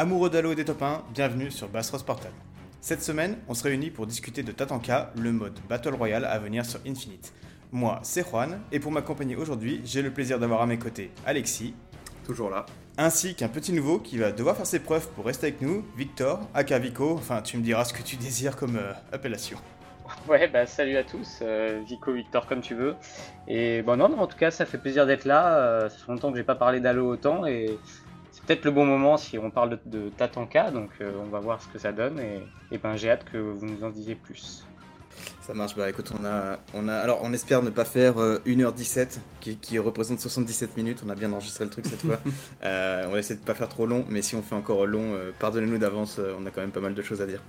Amoureux d'Halo et des top 1, bienvenue sur Bassros Portal. Cette semaine, on se réunit pour discuter de Tatanka, le mode Battle Royale à venir sur Infinite. Moi, c'est Juan, et pour m'accompagner aujourd'hui, j'ai le plaisir d'avoir à mes côtés Alexis, toujours là, ainsi qu'un petit nouveau qui va devoir faire ses preuves pour rester avec nous, Victor, aka Vico, enfin tu me diras ce que tu désires comme euh, appellation. Ouais, bah salut à tous, euh, Vico, Victor, comme tu veux. Et bon, non, non, en tout cas, ça fait plaisir d'être là. Euh, ça fait longtemps que j'ai pas parlé d'Halo autant et peut-être le bon moment si on parle de, Tatanka, donc euh, on va voir ce que ça donne et, ben j'ai hâte que vous nous en disiez plus. Ça marche, bah écoute, on a, on a, alors on espère ne pas faire 1h17 euh, qui, représente 77 minutes, on a bien enregistré le truc cette fois. Euh, on va essayer de pas faire trop long, mais si on fait encore long, pardonnez-nous d'avance, on a quand même pas mal de choses à dire.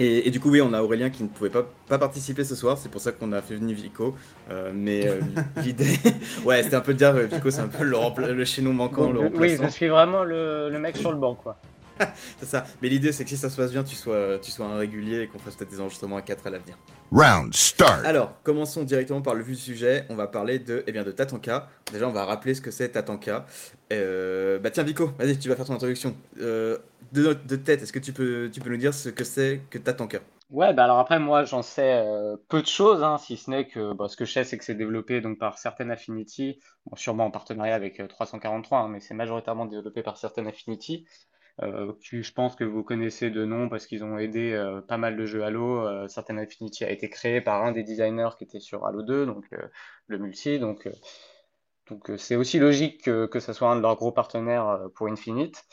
Et, du coup, oui, on a Aurélien qui ne pouvait pas, pas participer ce soir, c'est pour ça qu'on a fait venir Vico. Euh, mais euh, l'idée. ouais, c'était un peu de dire, Vico, c'est un peu le, le chaînon manquant. Le oui, je suis vraiment le, le mec sur le banc, quoi. c'est ça. Mais l'idée, c'est que si ça se passe bien, tu sois, tu sois un régulier et qu'on fasse peut-être des enregistrements à 4 à l'avenir. Round start. Alors, commençons directement par le vu du sujet. On va parler de, eh bien, de Tatanka. Déjà, on va rappeler ce que c'est Tatanka. Euh, bah tiens, Vico, vas-y, tu vas faire ton introduction. Euh, de, tête, est-ce que tu peux, nous dire ce que c'est que Tatanka Ouais, bah alors après, moi, j'en sais euh, peu de choses, hein, si ce n'est que bah, ce que je sais, c'est que c'est développé donc, par Certain Affinity, sûrement en partenariat avec 343, hein, mais c'est majoritairement développé par Certain Affinity. Euh, je pense que vous connaissez de nom parce qu'ils ont aidé euh, pas mal de jeux Halo. Euh, Certain Affinity a été créé par un des designers qui était sur Halo 2, donc le multi. Donc, donc c'est aussi logique que, que ça soit un de leurs gros partenaires pour Infinite.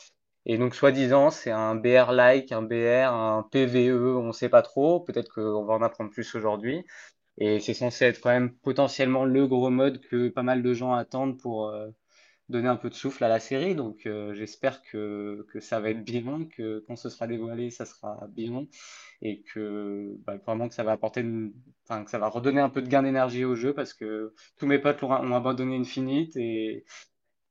Et donc, soi-disant, c'est un BR-like, un BR, un PVE, on ne sait pas trop. Peut-être qu'on va en apprendre plus aujourd'hui. Et c'est censé être quand même potentiellement le gros mode que pas mal de gens attendent pour, donner un peu de souffle à la série. Donc euh, j'espère que, que, ça va être bien, que quand ce sera dévoilé, ça sera bien et que bah, vraiment que ça va apporter, enfin, que ça va redonner un peu de gain d'énergie au jeu parce que tous mes potes ont, abandonné Infinite et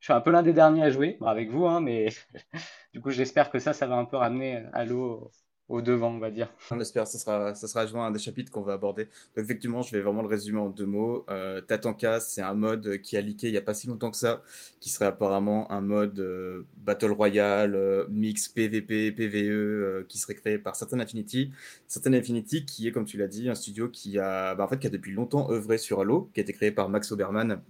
suis un peu l'un des derniers à jouer, avec vous, hein, mais du coup j'espère que ça, ça va un peu ramener Halo au devant, on va dire. On espère, ça sera, ça sera un des chapitres qu'on va aborder. Effectivement, je vais vraiment le résumer en deux mots. Euh, Tatanka, c'est un mode qui a leaké il n'y a pas si longtemps que ça, qui serait apparemment un mode euh, Battle Royale, euh, mix PVP, PVE, euh, qui serait créé par Certain Affinity. Certain Affinity, qui est, comme tu l'as dit, un studio qui a, bah, en fait, qui a depuis longtemps œuvré sur Halo, qui a été créé par Max Oberman,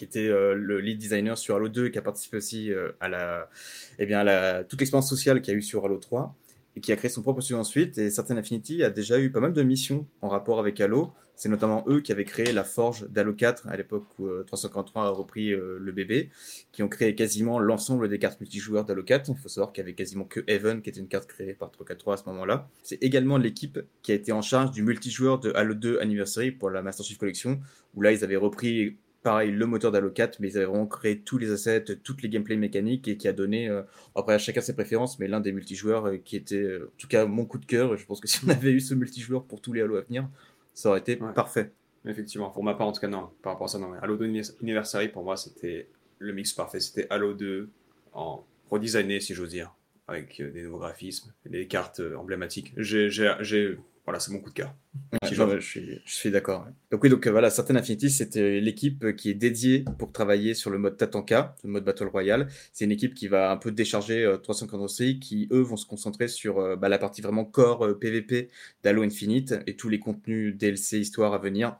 qui était le lead designer sur Halo 2 et qui a participé aussi à la, eh bien, la, toute l'expérience sociale qu'il y a eu sur Halo 3 et qui a créé son propre studio ensuite. Et Certain Affinity a déjà eu pas mal de missions en rapport avec Halo. C'est notamment eux qui avaient créé la forge d'Halo 4 à l'époque où 343 euh, a repris euh, le bébé, qui ont créé quasiment l'ensemble des cartes multijoueurs d'Halo 4. Il faut savoir qu'il y avait quasiment que Heaven qui était une carte créée par 343 à ce moment-là. C'est également l'équipe qui a été en charge du multijoueur de Halo 2 Anniversary pour la Master Chief Collection, où là ils avaient repris pareil, le moteur d'Halo 4, mais ils avaient vraiment créé tous les assets, toutes les gameplay mécaniques et qui a donné, euh, après à chacun ses préférences, mais l'un des multijoueurs euh, qui était, euh, en tout cas, mon coup de cœur. Je pense que si on avait eu ce multijoueur pour tous les Halo à venir, ça aurait été parfait. Effectivement, pour ma part, en tout cas, non, par rapport à ça, non. Halo 2 Anniversary, pour moi, c'était le mix parfait. C'était Halo 2 en redesigné, si j'ose dire, avec des nouveaux graphismes, des cartes emblématiques. J'ai voilà, c'est mon coup de cœur. je, suis, d'accord. Donc oui, donc euh, voilà, Certain Affinity, c'était l'équipe qui est dédiée pour travailler sur le mode Tatanka, le mode Battle Royale. C'est une équipe qui va un peu décharger euh, 343 qui eux vont se concentrer sur euh, bah, la partie vraiment core PVP euh, d'Halo Infinite et tous les contenus DLC histoire à venir,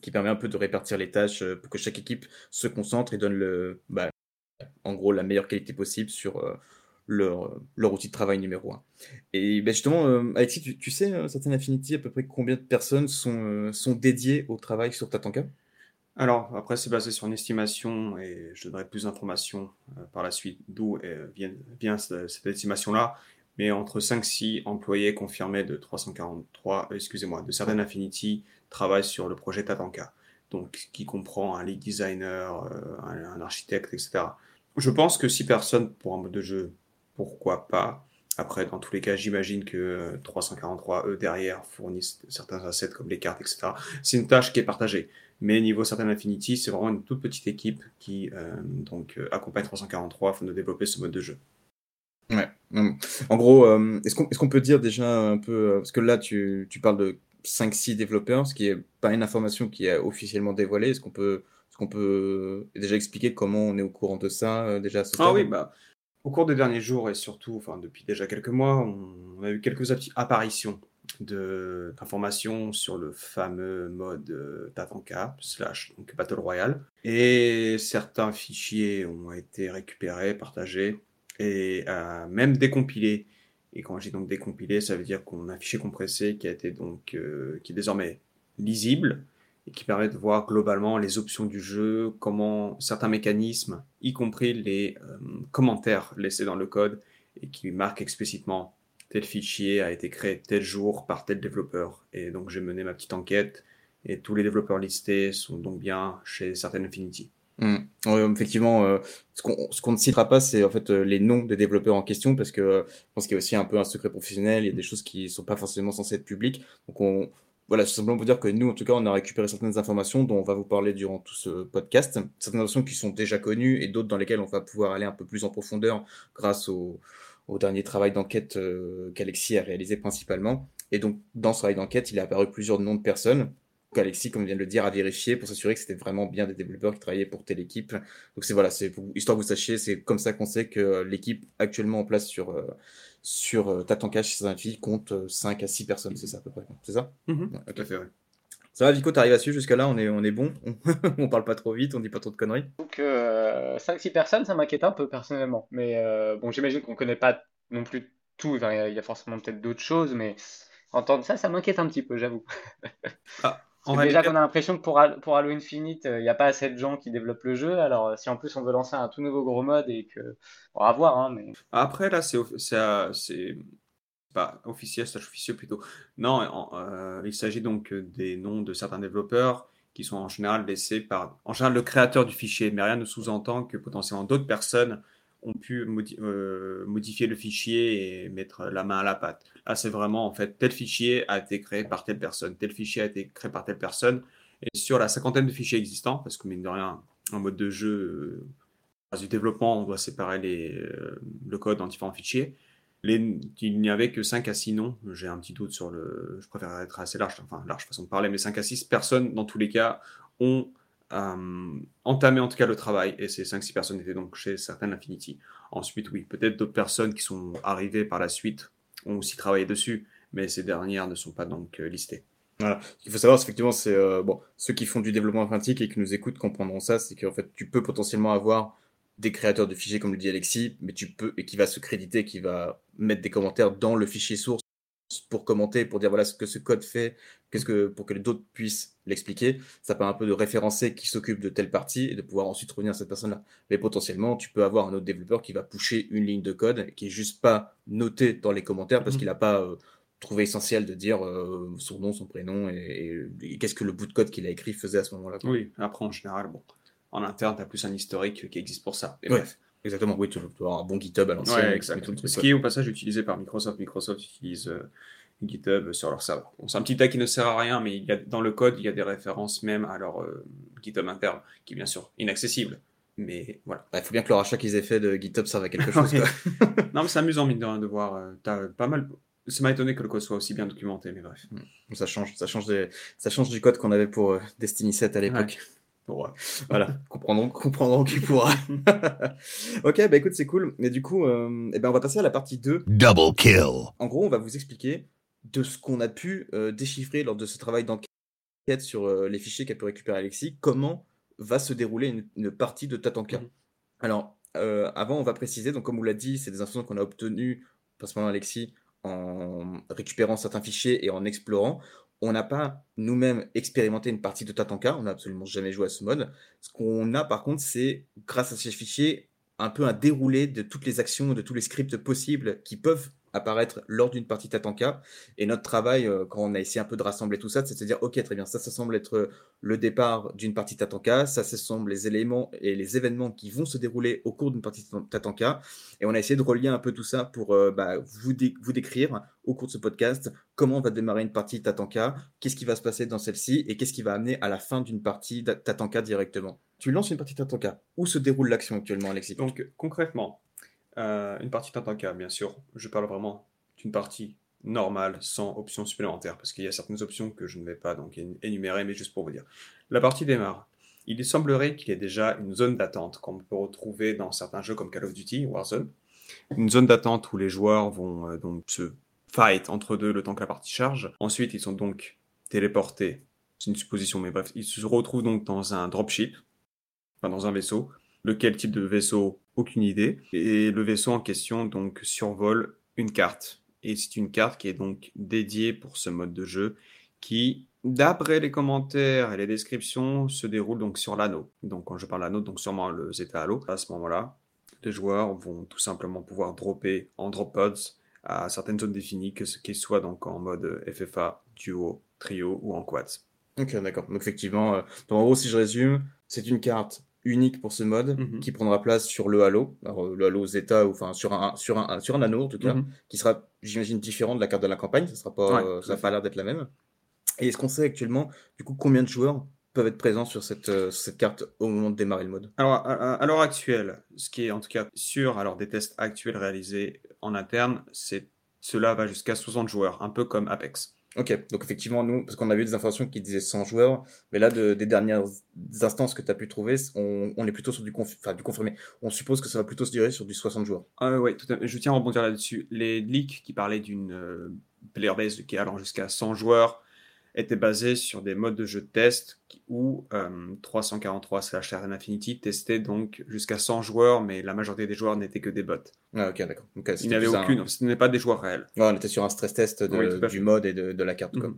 qui permet un peu de répartir les tâches pour que chaque équipe se concentre et donne le, bah, en gros la meilleure qualité possible sur leur, leur outil de travail numéro un. Et ben justement, euh, Alexis, tu, sais, euh, certaines Affinity, à peu près combien de personnes sont, euh, sont dédiées au travail sur Tatanka? Alors, après, c'est basé sur une estimation et je donnerai plus d'informations par la suite d'où vient, vient, cette, estimation-là. Mais entre 5-6 employés confirmés de 343, excusez-moi, de certaines Affinity travaillent sur le projet Tatanka. Donc, qui comprend un lead designer, un, un architecte, etc. Je pense que 6 personnes pour un mode de jeu pourquoi pas. Après, dans tous les cas, j'imagine que 343, eux, derrière, fournissent certains assets comme les cartes, etc. C'est une tâche qui est partagée. Mais niveau Certain Affinity, c'est vraiment une toute petite équipe qui euh, donc euh, accompagne 343 afin de développer ce mode de jeu. Ouais. En gros, euh, est-ce qu'on est peut dire déjà un peu, parce que là tu, tu parles de 5-6 développeurs, ce qui est pas une information qui est officiellement dévoilée, est-ce qu'on peut, est qu'on peut déjà expliquer comment on est au courant de ça déjà Ah oui, bah Au cours des derniers jours et surtout, depuis déjà quelques mois, on a eu quelques apparitions d'informations sur le fameux mode euh, Tatanka slash donc Battle Royale. Et certains fichiers ont été récupérés, partagés et euh, même décompilés. Et quand j'ai donc décompilé, ça veut dire qu'on a un fichier compressé qui a été donc euh, qui est désormais lisible et qui permet de voir globalement les options du jeu, comment certains mécanismes, y compris les commentaires laissés dans le code et qui marquent explicitement tel fichier a été créé tel jour par tel développeur. Et donc j'ai mené ma petite enquête et tous les développeurs listés sont donc bien chez Certain Infinity. Hmm. effectivement, euh, ce qu'on ne citera pas, c'est en fait euh, les noms des développeurs en question, parce que euh, je pense qu'il y a aussi un peu un secret professionnel, il y a des choses qui ne sont pas forcément censées être publiques. Donc on, voilà, c'est simplement pour dire que nous, en tout cas, on a récupéré certaines informations dont on va vous parler durant tout ce podcast, certaines informations qui sont déjà connues et d'autres dans lesquelles on va pouvoir aller un peu plus en profondeur grâce au, au dernier travail d'enquête euh, qu'Alexis a réalisé principalement. Et donc, dans ce travail d'enquête, il est apparu plusieurs noms de personnes qu'Alexis, comme vient de le dire, a vérifié pour s'assurer que c'était vraiment bien des développeurs qui travaillaient pour telle équipe. Donc, c'est voilà, c'est histoire que vous sachiez, c'est comme ça qu'on sait que l'équipe actuellement en place sur, euh, sur euh, Tatanka chez Saint-Fille compte 5 à 6 personnes, c'est ça à peu près. C'est ça? Mm Tout à fait, oui. Ça va, Vico, t'arrives à suivre jusqu'à là, on est, on est bon, on parle pas trop vite, on dit pas trop de conneries? Donc, euh, 5-6 personnes, ça m'inquiète un peu personnellement. Mais euh, bon, j'imagine qu'on connaît pas non plus tout, il y, a forcément peut-être d'autres choses, mais entendre ça, ça m'inquiète un petit peu, j'avoue. Ah, déjà qu'on a l'impression que pour, pour Halo Infinite, il n'y a pas assez de gens qui développent le jeu, alors euh, si en plus on veut lancer un tout nouveau gros mode et que. On va voir, hein, mais. Après, là, c'est pas officiel, slash officieux plutôt. Non, euh, il s'agit donc des noms de certains développeurs qui sont en général laissés par, en général, le créateur du fichier, mais rien ne sous-entend que potentiellement d'autres personnes ont pu euh, modifier le fichier et mettre la main à la pâte. Là, c'est vraiment en fait tel fichier a été créé par telle personne, tel fichier a été créé par telle personne. Et sur la cinquantaine de fichiers existants, parce que mine de rien, en mode de jeu, euh, du développement, on doit séparer les, le code en différents fichiers il n'y avait que 5 à 6 noms. J'ai un petit doute sur le. Je préfère être assez large, enfin, large façon de parler, mais 5 à 6 personnes, dans tous les cas, ont euh, entamé en tout cas le travail. Et ces 5-6 personnes étaient donc chez Certain Infinity. Ensuite, oui, peut-être d'autres personnes qui sont arrivées par la suite ont aussi travaillé dessus, mais ces dernières ne sont pas donc euh, listées. Voilà. Ce qu'il faut savoir, effectivement, c'est euh, bon, ceux qui font du développement informatique et qui nous écoutent comprendront ça, c'est qu'en fait, tu peux potentiellement avoir des créateurs de fichiers, comme le dit Alexis, mais tu peux, et qui va se créditer, qui va mettre des commentaires dans le fichier source pour commenter, pour dire voilà ce que ce code fait, qu'est-ce que, pour que les autres puissent l'expliquer. Ça permet un peu de référencer qui s'occupe de telle partie et de pouvoir ensuite revenir à cette personne-là. Mais potentiellement, tu peux avoir un autre développeur qui va pusher une ligne de code qui est juste pas notée dans les commentaires parce mhm. qu'il n'a pas euh, trouvé essentiel de dire euh, son nom, son prénom et, et qu'est-ce que le bout de code qu'il a écrit faisait à ce moment-là. Oui, après en général, bon en interne, tu as plus un historique qui existe pour ça. bref. Exactement, oui, tu dois avoir un bon GitHub à l'ancienne. Ce qui est au passage utilisé par Microsoft. Microsoft utilise euh, GitHub sur leur serveur. c'est un petit tag qui ne sert à rien, mais il y a, dans le code, il y a des références même à leur euh, GitHub interne, qui est bien sûr inaccessible. Mais voilà. Il faut bien que le rachat qu'ils aient fait de GitHub serve à quelque chose. non, mais c'est amusant, mine de rien, de voir. Euh, as pas mal. Ça m'a étonné que le code soit aussi bien documenté, mais bref. Hmm. Ça change, ça change, ça change du code qu'on avait pour Destiny 7 à l'époque. Voilà, comprendrons, comprendrons qui pourra. ok, bah écoute, c'est cool. Mais du coup, euh, eh ben, on va passer à la partie 2. Double kill. En gros, on va vous expliquer de ce qu'on a pu euh, déchiffrer lors de ce travail d'enquête sur euh, les fichiers qu'a pu récupérer Alexis, comment va se dérouler une, partie de Tatanka. Mhm. Alors, avant, on va préciser, donc comme vous l'a dit, c'est des informations qu'on a obtenues, principalement Alexis, en récupérant certains fichiers et en explorant on n'a pas nous-mêmes expérimenté une partie de Tatanka, on n'a absolument jamais joué à ce mode. Ce qu'on a par contre, c'est grâce à ces fichiers, un peu un déroulé de toutes les actions, de tous les scripts possibles qui peuvent apparaître lors d'une partie Tatanka. Et notre travail, euh, quand on a essayé un peu de rassembler tout ça, c'est de se dire, OK, très bien, ça, ça semble être le départ d'une partie Tatanka, ça, ça semble les éléments et les événements qui vont se dérouler au cours d'une partie Tatanka. Et on a essayé de relier un peu tout ça pour euh, bah, vous, vous décrire au cours de ce podcast comment on va démarrer une partie Tatanka, qu'est-ce qui va se passer dans celle-ci et qu'est-ce qui va amener à la fin d'une partie Tatanka directement. Tu lances une partie Tatanka. Où se déroule l'action actuellement, Alexis? Donc, concrètement, euh, une partie Tatanka, bien sûr. Je parle vraiment d'une partie normale, sans options supplémentaires, parce qu'il y a certaines options que je ne vais pas donc énumérer, mais juste pour vous dire. La partie démarre. Il semblerait qu'il y ait déjà une zone d'attente qu'on peut retrouver dans certains jeux comme Call of Duty, Warzone, une zone d'attente où les joueurs vont euh, donc se fight entre deux le temps que la partie charge. Ensuite, ils sont donc téléportés. C'est une supposition, mais bref, ils se retrouvent donc dans un dropship, enfin dans un vaisseau. Lequel type de vaisseau Aucune idée. Et le vaisseau en question donc survole une carte. Et c'est une carte qui est donc dédiée pour ce mode de jeu qui, d'après les commentaires et les descriptions, se déroule donc sur l'anneau. Donc quand je parle anneau, donc sûrement le Zeta Halo. À ce moment-là, les joueurs vont tout simplement pouvoir dropper en drop pods à certaines zones définies, que ce qu'ils soient donc en mode FFA, duo, trio ou en quad. Ok, d'accord. Donc effectivement, euh, donc, en gros, si je résume, c'est une carte unique pour ce mode Mhm. qui prendra place sur le Halo, alors, euh, le Halo Zeta ou enfin sur un sur un sur un anneau en tout cas, Mhm. qui sera j'imagine différent de la carte de la campagne, ça sera pas Ouais, euh, ça n'a pas l'air d'être la même. Et est-ce qu'on sait actuellement du coup combien de joueurs peuvent être présents sur cette euh, cette carte au moment de démarrer le mode? Alors, à, à- à l'heure actuelle, ce qui est en tout cas sûr, alors des tests actuels réalisés en interne, c'est cela va jusqu'à 60 joueurs, un peu comme Apex. Ok, donc effectivement, nous, parce qu'on a vu des informations qui disaient 100 joueurs, mais là, de- des dernières instances que tu as pu trouver, on, on est plutôt sur du, conf- enfin, du confirmé. On suppose que ça va plutôt se diriger sur du 60 joueurs. Ah oui. Je tiens à rebondir là-dessus. Les leaks qui parlaient d'une euh, player base qui allant jusqu'à 100 joueurs étaient basés sur des modes de jeu de test où euh, 343 slash Terran Infinity testait donc jusqu'à 100 joueurs, mais la majorité des joueurs n'étaient que des bots. Ah, ok, d'accord. Donc, euh, Il n'y avait plus un- aucune, ce n'est pas des joueurs réels. Ouais, on était sur un stress test de- Oui, du mode et de, de la carte. Mhm.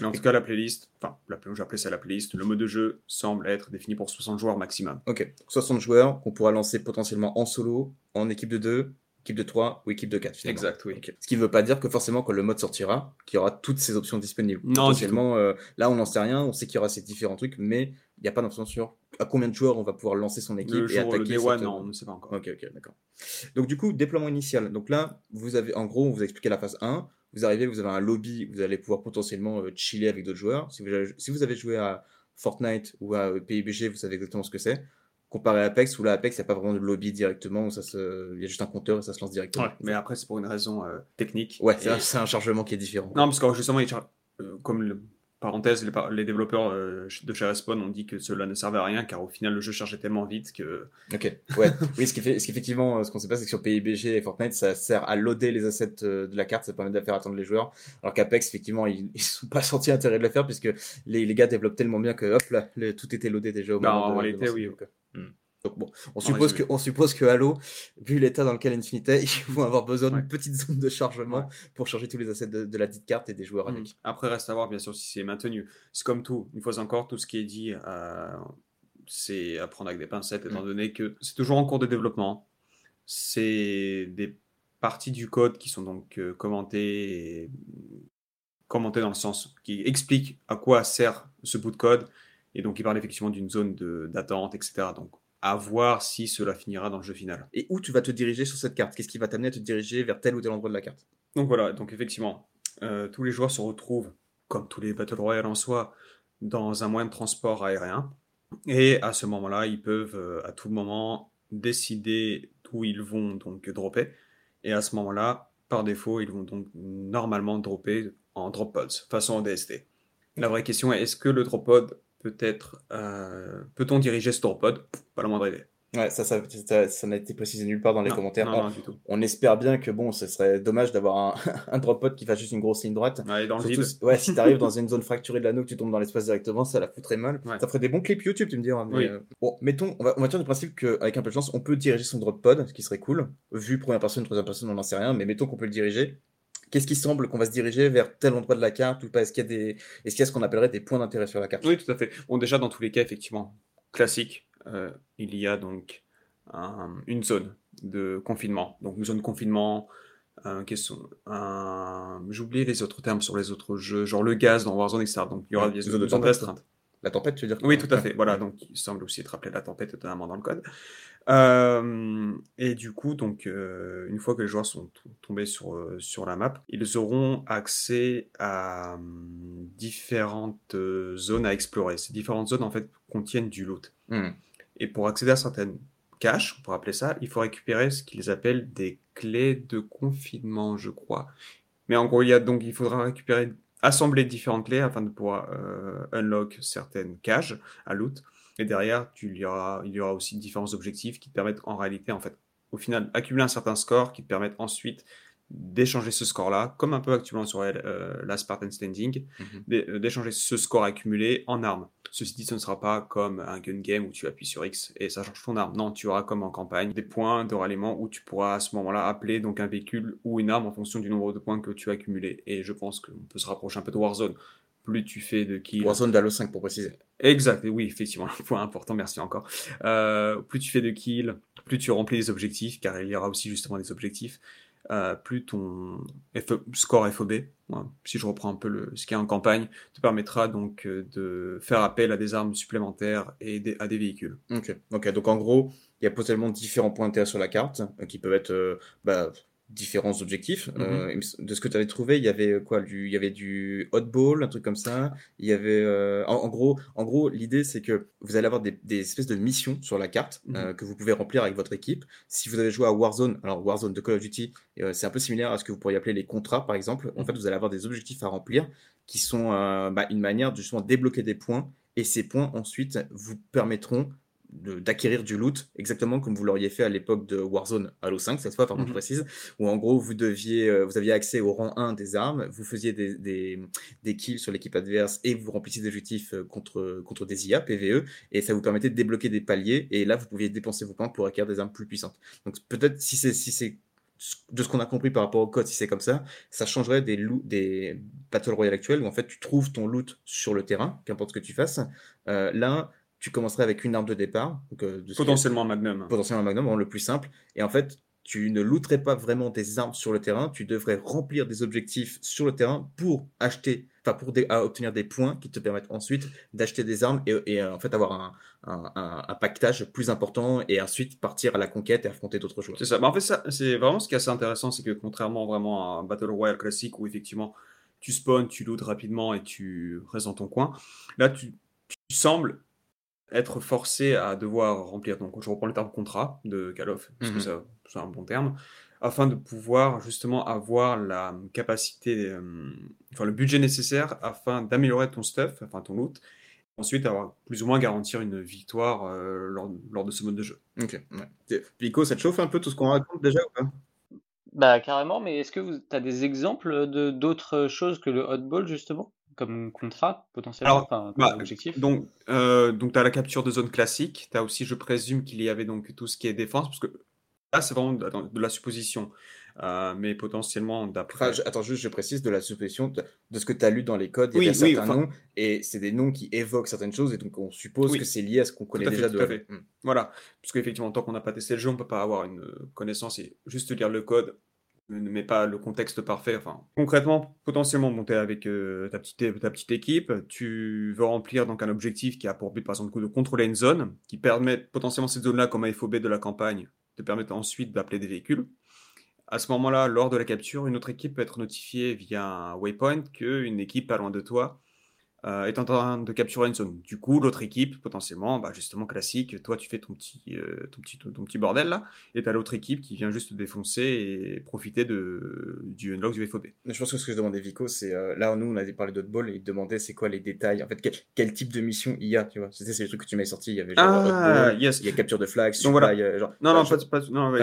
Mais en tout cas, la playlist, enfin, la, j'appelais ça la playlist, le mode de jeu semble être défini pour 60 joueurs maximum. Ok, 60 joueurs qu'on pourra lancer potentiellement en solo, en équipe de 2, équipe de 3 ou équipe de 4. finalement. Exact, oui. Ce qui ne veut pas dire que forcément, quand le mode sortira, qu'il y aura toutes ces options disponibles. Non, Potentiellement, euh, là, on n'en sait rien, on sait qu'il y aura ces différents trucs, mais il n'y a pas d'information sur à combien de joueurs on va pouvoir lancer son équipe Le et jour, le attaquer. day cette- one, non, on ne sait pas encore. Ok, ok, d'accord. Donc du coup, déploiement initial. Donc là, vous avez, en gros, on vous a expliqué la phase 1. Vous arrivez, vous avez un lobby, vous allez pouvoir potentiellement euh, chiller avec d'autres joueurs. Si vous, avez, si vous avez joué à Fortnite ou à euh, PUBG, vous savez exactement ce que c'est. Comparé à Apex, où là, Apex, il n'y a pas vraiment de lobby directement, où ça se... il y a juste un compteur et ça se lance directement. Ouais, mais après, c'est pour une raison euh, technique. Ouais, c'est Et- un, c'est un chargement qui est différent. Non, parce que justement, euh, comme le- parenthèse, les, par- les développeurs euh, de chez Respawn ont dit que cela ne servait à rien, car au final, le jeu chargeait tellement vite que. Ok, ouais. oui, ce qui fait, ce qui effectivement, ce qu'on sait pas, c'est que sur PUBG et Fortnite, ça sert à loader les assets de la carte, ça permet de faire attendre les joueurs. Alors qu'Apex, effectivement, ils, ils sont pas sentis intérêt de le faire puisque les, les gars développent tellement bien que hop là, le- tout était loadé déjà au Bah, moment en de, de réalité, oui. Hmm. Donc bon, on suppose que, on suppose que Halo, vu l'état dans lequel Infinite est, ils vont avoir besoin Ouais. d'une petite zone de chargement Ouais. pour charger tous les assets de, de la dite carte et des joueurs avec. Après, reste à voir, bien sûr, si c'est maintenu. C'est comme tout. Une fois encore, tout ce qui est dit, euh, c'est à prendre avec des pincettes, étant Mm. donné que c'est toujours en cours de développement. C'est des parties du code qui sont donc euh, commentées et commentées dans le sens qui expliquent à quoi sert ce bout de code. Et donc, il parle effectivement d'une zone d'attente, etc. Donc, à voir si cela finira dans le jeu final. Et où tu vas te diriger sur cette carte? Qu'est-ce qui va t'amener à te diriger vers tel ou tel endroit de la carte? Donc voilà, donc effectivement, euh, tous les joueurs se retrouvent, comme tous les Battle Royale en soi, dans un moyen de transport aérien. Et à ce moment-là, ils peuvent euh, à tout moment décider d'où ils vont donc dropper. Et à ce moment-là, par défaut, ils vont donc normalement dropper en drop pods, façon DST. La vraie question est est-ce que le drop pod peut être. euh, Peut-on diriger ce drop pod? Pas la moindre idée. Ouais, ça, ça, ça, ça n'a été précisé nulle part dans les Non, commentaires. Non, On- non, du tout. On espère bien que bon, ce serait dommage d'avoir un, un drop pod qui fasse juste une grosse ligne droite. Ouais, dans le Surtout vide. si, ouais, si t'arrives dans une zone fracturée de l'anneau, que tu tombes dans l'espace directement, ça la foutrait mal. Ouais. Ça ferait des bons clips YouTube, tu me diras. Mais Oui. euh, bon, mettons, on va, on va du principe qu'avec un peu de chance, on peut diriger son drop pod, ce qui serait cool. Vu première personne, troisième personne, on n'en sait rien, mais mettons qu'on peut le diriger. Qu'est-ce qui semble qu'on va se diriger vers tel endroit de la carte ou pas? Est-ce qu'il y a des, est-ce qu'il y a ce qu'on appellerait des points d'intérêt sur la carte? Oui, tout à fait. Bon, déjà, dans tous les cas, effectivement, classique, euh, il y a donc un- une zone de confinement. Donc, une zone de confinement, euh, qu'est-ce sont- j'ai oublié les autres termes sur les autres jeux, genre le gaz dans Warzone, etc. Donc, il y aura Ouais, des zone de zones de tempête, restreinte. La tempête, tu veux dire? Oui, tout à fait. Voilà, donc il semble aussi être appelé la tempête, notamment dans le code. Euh, et du coup, donc, euh, une fois que les joueurs sont tombés sur, euh, sur la map, ils auront accès à différentes zones à explorer. Ces différentes zones, en fait, contiennent du loot. Hmm. Et pour accéder à certaines caches, on pourrait appeler ça, il faut récupérer ce qu'ils appellent des clés de confinement, je crois. Mais en gros, il y a donc, il faudra récupérer, assembler différentes clés afin de pouvoir euh, unlock certaines caches à loot. Et derrière, tu, il, y aura, il y aura aussi différents objectifs qui te permettent en réalité, en fait, au final accumuler un certain score qui te permette ensuite d'échanger ce score-là, comme un peu actuellement sur euh, la Spartan Standing, mhm. euh, d'échanger ce score accumulé en armes. Ceci dit, ce ne sera pas comme un gun game où tu appuies sur X et ça change ton arme. Non, tu auras comme en campagne des points de ralliement où tu pourras à ce moment-là appeler donc un véhicule ou une arme en fonction du nombre de points que tu as accumulé. Et je pense qu'on peut se rapprocher un peu de Warzone. Plus tu fais de kills. Warzone d'Halo 5 pour préciser. Exact, oui, effectivement, un point important, merci encore. Euh, plus tu fais de kills, plus tu remplis des objectifs, car il y aura aussi justement des objectifs. Euh, plus ton score FOB, si je reprends un peu le, ce qui est en campagne, te permettra donc euh, de faire appel à des armes supplémentaires et à des véhicules. Ok, ok. Donc en gros, il y a potentiellement différents points d'intérêt sur la carte euh, qui peuvent être bah, différents objectifs. Mhm. Euh, de ce que tu avais trouvé, il y avait quoi du, Il y avait du hotball, un truc comme ça. Il y avait, euh, en, gros, en gros, l'idée c'est que vous allez avoir des, espèces de missions sur la carte mhm. euh, que vous pouvez remplir avec votre équipe. Si vous avez joué à Warzone, alors Warzone de Call of Duty, c'est un peu similaire à ce que vous pourriez appeler les contrats, par exemple. En mhm. fait, vous allez avoir des objectifs à remplir qui sont bah, une manière de justement débloquer des points. Et ces points ensuite vous permettront d'acquérir du loot, exactement comme vous l'auriez fait à l'époque de Warzone Halo 5, cette fois, pardon, je mhm. précise, où en gros, vous deviez, euh, vous aviez accès au rang 1 des armes, vous faisiez des, des, des kills sur l'équipe adverse et vous remplissiez des objectifs euh, contre, contre des IA, PVE, et ça vous permettait de débloquer des paliers, et là, vous pouviez dépenser vos points pour acquérir des armes plus puissantes. Donc, peut-être, si c'est, si c'est de ce qu'on a compris par rapport au code, si c'est comme ça, ça changerait des, des Battle Royale actuels où en fait tu trouves ton loot sur le terrain, qu'importe ce que tu fasses. Euh, là, tu commencerais avec une arme de départ. Donc, euh, potentiellement Magnum. Potentiellement Magnum, le plus simple. Et en fait, tu ne looterais pas vraiment des armes sur le terrain, tu devrais remplir des objectifs sur le terrain pour acheter, enfin pour obtenir des points qui te permettent ensuite d'acheter des armes et, euh, en fait avoir un, un, pactage plus important et ensuite partir à la conquête et affronter d'autres joueurs. C'est ça. Mais en fait, ça, c'est vraiment ce qui est assez intéressant, c'est que contrairement vraiment à un Battle Royale classique où effectivement tu spawns, tu lootes rapidement et tu restes dans ton coin, là tu, tu sembles être forcé à devoir remplir, donc je reprends le terme contrat de Call of, parce que mhm. c'est un bon terme, afin de pouvoir justement avoir la capacité, euh, enfin le budget nécessaire afin d'améliorer ton stuff, enfin ton loot, ensuite avoir plus ou moins garantir une victoire euh, lors, de ce mode de jeu. Ok, ouais. Pico, ça te chauffe un peu tout ce qu'on raconte déjà ou pas? Bah carrément, mais est-ce que tu as des exemples de d'autres choses que le hotball justement? Comme contrat potentiellement, enfin, bah, objectif Donc, euh, donc tu as la capture de zone classique. Tu as aussi, je présume, qu'il y avait donc tout ce qui est défense, parce que là, c'est vraiment de, la supposition. Euh, mais potentiellement d'après. attends, juste, je précise de la supposition de, ce que tu as lu dans les codes. Il y a certains noms, et c'est des noms qui évoquent certaines choses, et donc on suppose que c'est lié à ce qu'on connaît déjà de. Hmm. Voilà, parce qu'effectivement, tant qu'on n'a pas testé le jeu, on peut pas avoir une connaissance et juste lire le code ne mets pas le contexte parfait. Enfin, concrètement, potentiellement, monter avec euh, ta, petite, équipe, tu veux remplir donc un objectif qui a pour but, par exemple, de contrôler une zone, qui permet potentiellement cette zone-là, comme un FOB de la campagne, te permettre ensuite d'appeler des véhicules. À ce moment-là, lors de la capture, une autre équipe peut être notifiée via un waypoint qu'une équipe pas loin de toi euh, est en train de capturer une zone. Du coup, l'autre équipe, potentiellement, bah, justement classique, toi tu fais ton petit, euh, ton petit, ton petit bordel là, et t'as l'autre équipe qui vient juste te défoncer et profiter de, du unlock du FOB. Je pense que ce que je demandais Vico, c'est euh, là nous on avait parlé d'Hotball et il demandait c'est quoi les détails, en fait quel, type de mission il y a, tu vois. C'était les trucs que tu m'avais sorti, il y avait genre ah, yes. il y a capture de flags, donc voilà. genre, non non, pas, pas, non, non, mais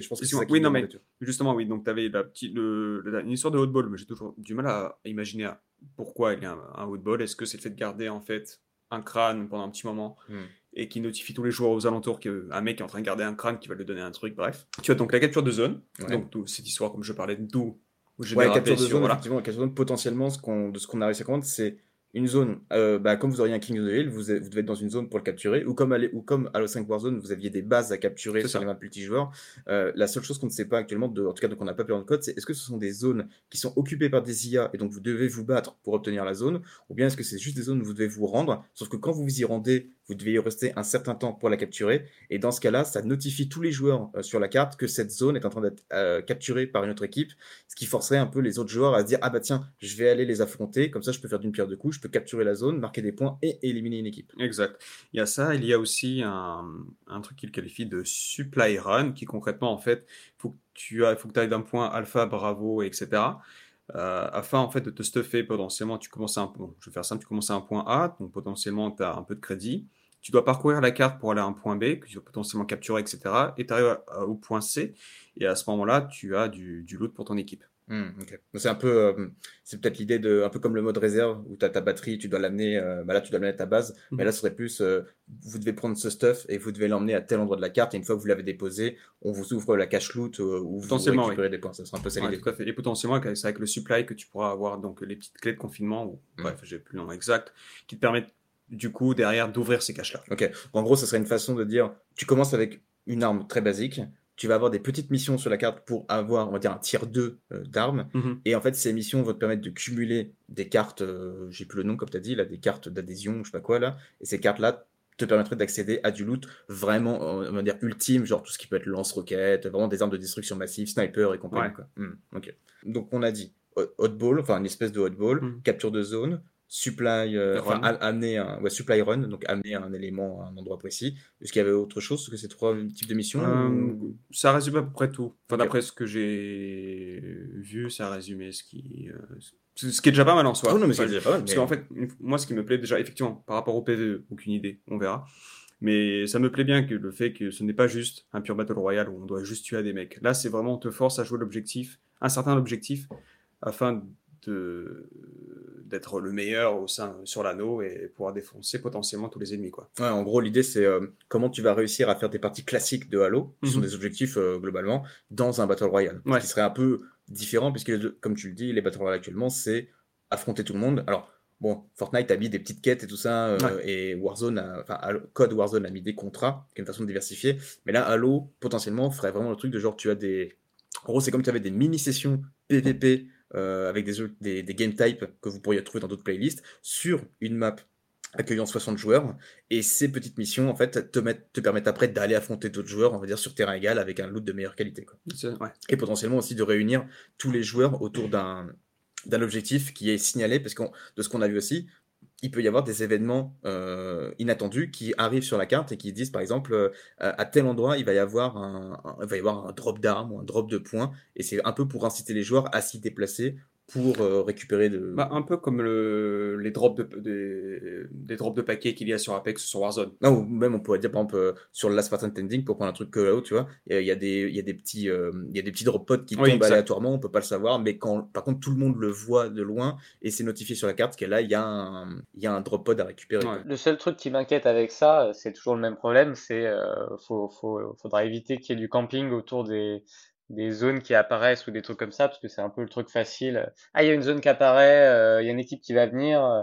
je, pense que c'est oui, non mais justement oui, donc t'avais la petite, le, une histoire de Hotball, mais j'ai toujours du mal à imaginer à pourquoi il y a un, un Est-ce que c'est le fait de garder en fait un crâne pendant un petit moment hmm. et qui notifie tous les joueurs aux alentours qu'un mec est en train de garder un crâne qui va lui donner un truc, bref. Tu as donc la capture de zone, donc cette histoire, comme je parlais, d'où. Ouais, capture de zone, voilà. effectivement, la capture de zone, potentiellement, ce qu'on, de ce qu'on a réussi à comprendre, c'est une zone, euh, bah, comme vous auriez un King of the Hill, vous, vous, devez être dans une zone pour le capturer, ou comme, à, ou comme Halo 5 Warzone, vous aviez des bases à capturer sur les maps multijoueurs. Euh, la seule chose qu'on ne sait pas actuellement, de, en tout cas qu'on n'a pas pu le code, c'est est-ce que ce sont des zones qui sont occupées par des IA et donc vous devez vous battre pour obtenir la zone, ou bien est-ce que c'est juste des zones où vous devez vous rendre, sauf que quand vous vous y rendez, vous devez y rester un certain temps pour la capturer, et dans ce cas-là, ça notifie tous les joueurs euh, sur la carte que cette zone est en train d'être euh, capturée par une autre équipe, ce qui forcerait un peu les autres joueurs à se dire ah bah tiens, je vais aller les affronter, comme ça je peux faire d'une pierre deux coups, je peux capturer la zone, marquer des points et éliminer une équipe. Exact. Il y a ça, il y a aussi un, un truc qu'il qualifie de supply run, qui concrètement en fait, as, faut que tu ailles d'un point alpha, bravo, etc. Euh, afin en fait de te stuffer potentiellement, tu commences à un, bon, je vais faire simple, tu commences à un point A, donc potentiellement tu as un peu de crédit, tu dois parcourir la carte pour aller à un point B, que tu vas potentiellement capturer, etc. Et tu arrives au point C, et à ce moment-là, tu as du, du loot pour ton équipe. Hmm, c'est un peu, euh, c'est peut-être l'idée de, un peu comme le mode réserve où tu as ta batterie, tu dois l'amener, euh, bah là tu dois l'amener à ta base, mais mhm. là ce serait plus, euh, vous devez prendre ce stuff et vous devez l'emmener à tel endroit de la carte et une fois que vous l'avez déposé, on vous ouvre la cache loot où vous récupérez des points. Ça sera un peu ça l'idée. Et potentiellement, c'est avec le supply que tu pourras avoir donc les petites clés de confinement, ou hmm. bref, j'ai plus le nom exact, qui te permettent du coup derrière d'ouvrir ces caches là. Ok. En gros, ça serait une façon de dire, tu commences avec une arme très basique tu vas avoir des petites missions sur la carte pour avoir, on va dire, un tiers 2 euh, d'armes. Mhm. Et en fait, ces missions vont te permettre de cumuler des cartes, euh, j'ai plus le nom comme tu as dit, là, des cartes d'adhésion, je sais pas quoi, là. Et ces cartes-là te permettraient d'accéder à du loot vraiment, on va dire, ultime, genre tout ce qui peut être lance-roquette, vraiment des armes de destruction massive, sniper et compagnie. Quoi. Hmm, Donc, on a dit hotball, enfin une espèce de hotball, mhm. capture de zone, supply, euh, amener un ouais, supply run, donc amener un élément à un endroit précis. Est-ce qu'il y avait autre chose que ces trois types de missions euh, Ça résume à peu près tout. Enfin, D'après ce que j'ai vu, ça résumait ce qui. Euh, ce qui est déjà pas mal en soi. Oh non, mais c'est déjà pas mal. Parce qu'en fait, moi, ce qui me plaît déjà, effectivement, par rapport au PVE, aucune idée, on verra. Mais ça me plaît bien que le fait que ce n'est pas juste un pur Battle Royale où on doit juste tuer des mecs. Là, c'est vraiment, on te force à jouer l'objectif, un certain objectif, afin d'être le meilleur au sein sur l'anneau et pouvoir défoncer potentiellement tous les ennemis quoi. Ouais, en gros l'idée c'est euh, comment tu vas réussir à faire des parties classiques de Halo qui sont mhm. des objectifs euh, globalement dans un battle royale ouais. qui serait un peu différent puisque comme tu le dis les battle royale actuellement c'est affronter tout le monde. Alors bon Fortnite a mis des petites quêtes et tout ça euh, et Warzone enfin Code Warzone a mis des contrats qui est une façon de diversifier mais là Halo potentiellement ferait vraiment le truc de genre tu as des en gros c'est comme tu avais des mini sessions PVP euh, avec des, des, des, game types que vous pourriez trouver dans d'autres playlists sur une map accueillant 60 joueurs. Et ces petites missions, en fait, te, mettent, te permettent après d'aller affronter d'autres joueurs, on va dire, sur terrain égal avec un loot de meilleure qualité. Quoi. Ouais. Et potentiellement aussi de réunir tous les joueurs autour d'un d'un objectif qui est signalé, parce que de ce qu'on a vu aussi, il peut y avoir des événements euh, inattendus qui arrivent sur la carte et qui disent par exemple euh, à tel endroit il va y avoir un, il va y avoir un drop d'armes ou un drop de points et c'est un peu pour inciter les joueurs à s'y déplacer pour euh, récupérer de. Bah, un peu comme le, les drops de, des, drops de paquets qu'il y a sur Apex ou sur Warzone. Non, ou même on pourrait dire par exemple euh, sur le Last Part Ending pour prendre un truc que là-haut, tu vois, il y a des, il y a des petits, euh, il y a des petits drop pods qui tombent aléatoirement, on peut pas le savoir, mais quand, par contre, tout le monde le voit de loin et c'est notifié sur la carte qu'elle là, il y a un, il y a un drop pod à récupérer. Le seul truc qui m'inquiète avec ça, c'est toujours le même problème, c'est faut, faut, faudra éviter qu'il y ait du camping autour des des zones qui apparaissent ou des trucs comme ça, parce que c'est un peu le truc facile. Ah, il y a une zone qui apparaît, euh, il y a une équipe qui va venir. Euh,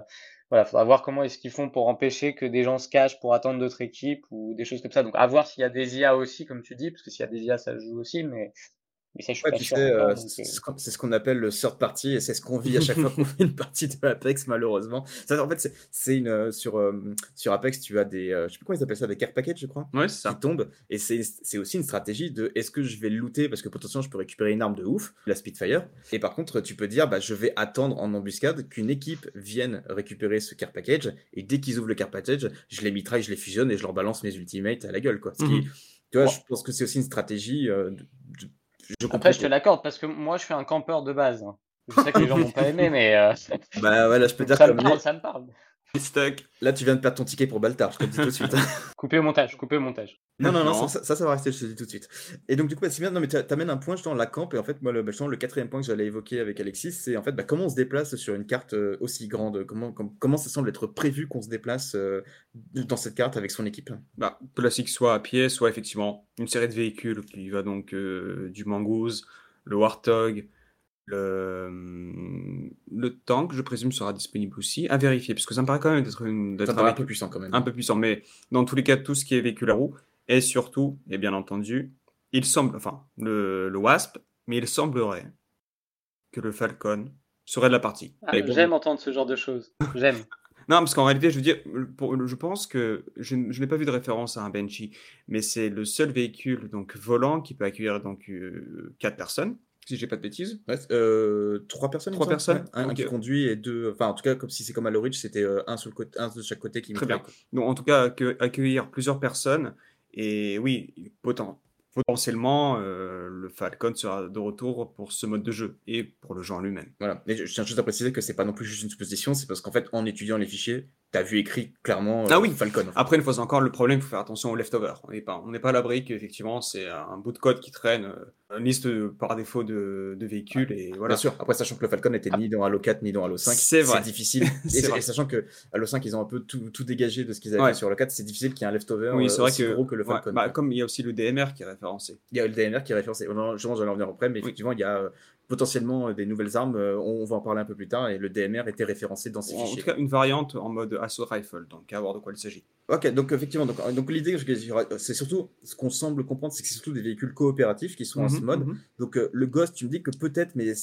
voilà, faudra voir comment est-ce qu'ils font pour empêcher que des gens se cachent pour attendre d'autres équipes ou des choses comme ça. Donc, à voir s'il y a des IA aussi, comme tu dis, parce que s'il y a des IA, ça joue aussi, mais c'est ce qu'on appelle le third party, et c'est ce qu'on vit à chaque fois qu'on fait une partie de Apex, malheureusement. Ça, en fait, c'est une euh, sur euh, sur Apex, tu as des, euh, je sais plus comment ils appellent ça, des care packages, je crois, ouais, ça. qui tombent, et c'est aussi une stratégie de est-ce que je vais le looter parce que potentiellement je peux récupérer une arme de ouf, la Spitfire, et par contre tu peux dire bah je vais attendre en embuscade qu'une équipe vienne récupérer ce care package, et dès qu'ils ouvrent le care package, je les mitraille, je les fusionne et je leur balance mes ultimates à la gueule, quoi. Ce qui, mhm. tu vois, je pense que c'est aussi une stratégie de après, je te l'accorde parce que moi, je suis un campeur de base. Hein. Je sais que les gens vont pas aimer, mais. Euh, bah ouais, là, je peux dire ça me parle, ça me parle. Là, tu viens de perdre ton ticket pour Baltar, je te le dis tout de suite. coupez au montage, coupez au montage. Non, non, non, Ça, ça, va rester, je te le dis tout de suite. Et donc, du coup, bah, c'est bien, non, mais tu amènes un point dans la camp, et en fait, moi, le, bah, le quatrième point que j'allais évoquer avec Alexis, c'est en fait bah, comment on se déplace sur une carte euh, aussi grande, comment, comment ça semble être prévu qu'on se déplace euh, dans cette carte avec son équipe? Bah, classique, soit à pied, soit effectivement une série de véhicules qui va donc euh, du Mangouze, le Warthog, le, le tank, je présume, sera disponible aussi. À vérifier, parce que ça me paraît quand même d'être un peu puissant quand même. Un peu puissant, mais dans tous les cas, tout ce qui est véhicule à roue, et surtout, et bien entendu, il semble, enfin, le, le Wasp, mais il semblerait que le Falcon serait de la partie. Ah, j'aime entendre ce genre de choses. J'aime. non, parce qu'en réalité, je veux dire, je pense que je, n'ai pas vu de référence à un Benchy, mais c'est le seul véhicule donc volant qui peut accueillir donc euh, quatre personnes si j'ai pas de bêtises. Euh, trois personnes. Trois personnes. un, qui conduit et deux. Enfin, en tout cas, comme si c'est comme à Ridge, c'était euh, un, sur côté, un de chaque côté qui. Très bien. Donc, en tout cas, accueillir plusieurs personnes et oui, potentiellement, euh, le Falcon sera de retour pour ce mode de jeu et pour le jeu en lui-même. Voilà. Mais je tiens juste à préciser que c'est pas non plus juste une supposition, c'est parce qu'en fait, en étudiant les fichiers, as vu écrit clairement ah oui. Falcon. Après, une fois encore, le problème, il faut faire attention aux leftovers. On n'est pas, on n'est pas à l'abri qu'effectivement, c'est un bout de code qui traîne, une liste par défaut de, de véhicules. Et voilà. Bien sûr. Après, sachant que le Falcon n'était ni dans Halo 4 ni dans Halo 5, c'est vrai. difficile. et, sachant que Halo 5, ils ont un peu tout, tout dégagé de ce qu'ils avaient fait sur Halo 4, c'est difficile qu'il y ait un leftover oui, c'est vrai aussi que, gros que le Falcon. Bah, comme il y a aussi le DMR qui est référencé. Il y a le DMR qui est référencé. Je vais en revenir après, mais effectivement, il y a potentiellement euh, des nouvelles armes. Euh, on, va en parler un peu plus tard. Et le DMR était référencé dans ces en fichiers. En tout cas, une variante en mode assault rifle. Donc, à voir de quoi il s'agit. Ok, donc effectivement, donc, donc l'idée, c'est surtout ce qu'on semble comprendre, c'est que c'est surtout des véhicules coopératifs qui sont en ce mhm, mode. Mhm. Donc euh, le Ghost, tu me dis que peut-être, mais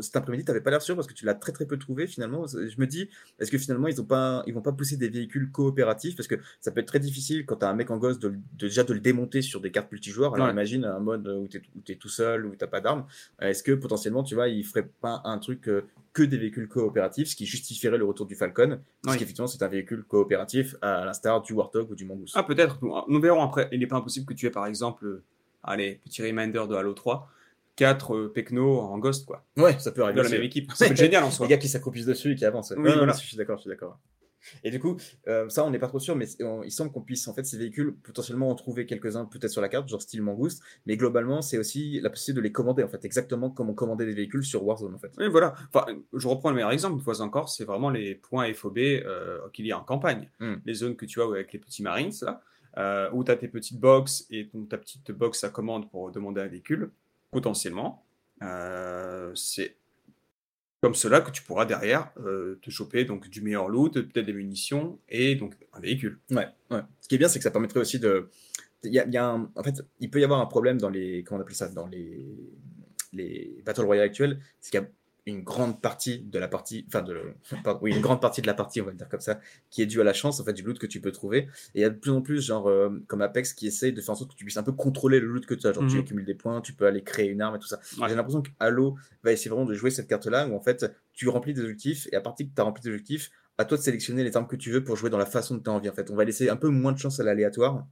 cet après-midi, tu n'avais pas l'air sûr parce que tu l'as très très peu trouvé finalement. Je me dis, est-ce que finalement ils ont pas, ils vont pas pousser des véhicules coopératifs? Parce que ça peut être très difficile quand tu as un mec en Ghost de, déjà de le démonter sur des cartes multijoueurs. Alors imagine un mode où tu es, tout seul, où tu n'as pas d'armes. Est-ce que potentiellement, tu vois, ils feraient pas un truc euh, que des véhicules coopératifs, ce qui justifierait le retour du Falcon, parce qu'effectivement c'est un véhicule coopératif à l'instar du Warthog ou du Mongoose. Ah peut-être, nous verrons après. Il n'est pas impossible que tu aies par exemple, euh, allez, petit reminder de Halo 3, 4 euh, Pecno en Ghost quoi. Ouais, ça peut arriver. Dans la même équipe. C'est génial en soi. Les gars qui s'accroupissent dessus et qui avancent. Oui, voilà. je suis d'accord, je suis d'accord. Et du coup, euh, ça, on n'est pas trop sûr, mais il semble qu'on puisse, en fait, ces véhicules, potentiellement en trouver quelques-uns peut-être sur la carte, genre style Mangouste, mais globalement, c'est aussi la possibilité de les commander, en fait, exactement comme on commandait des véhicules sur Warzone, en fait. Oui, voilà. Enfin, je reprends le meilleur exemple, une fois encore, c'est vraiment les points FOB euh, qu'il y a en campagne. Hmm. Les zones que tu as avec les petits Marines, là, euh, où tu as tes petites box et ta petite box à commande pour demander un véhicule, potentiellement. c'est comme cela que tu pourras derrière euh, te choper donc du meilleur loot, peut-être des munitions et donc un véhicule. Ouais. Ce qui est bien, c'est que ça permettrait aussi de. Y a un... En fait, il peut y avoir un problème dans les. Comment on appelle ça Dans les, les Battle Royale actuels, c'est qu'il y a une grande partie de la partie, enfin de, oui, une grande partie de la partie, on va dire comme ça, qui est due à la chance, en fait, du loot que tu peux trouver. Et il y a de plus en plus, genre, euh, comme Apex, qui essaye de faire en sorte que tu puisses un peu contrôler le loot que tu as. Genre, tu mhm. accumules des points, tu peux aller créer une arme et tout ça. J'ai l'impression que Halo va essayer vraiment de jouer cette carte-là, où en fait, tu remplis des objectifs, et à partir que tu as rempli des objectifs, à toi de sélectionner les armes que tu veux pour jouer dans la façon que tu as envie. En fait, on va laisser un peu moins de chance à l'aléatoire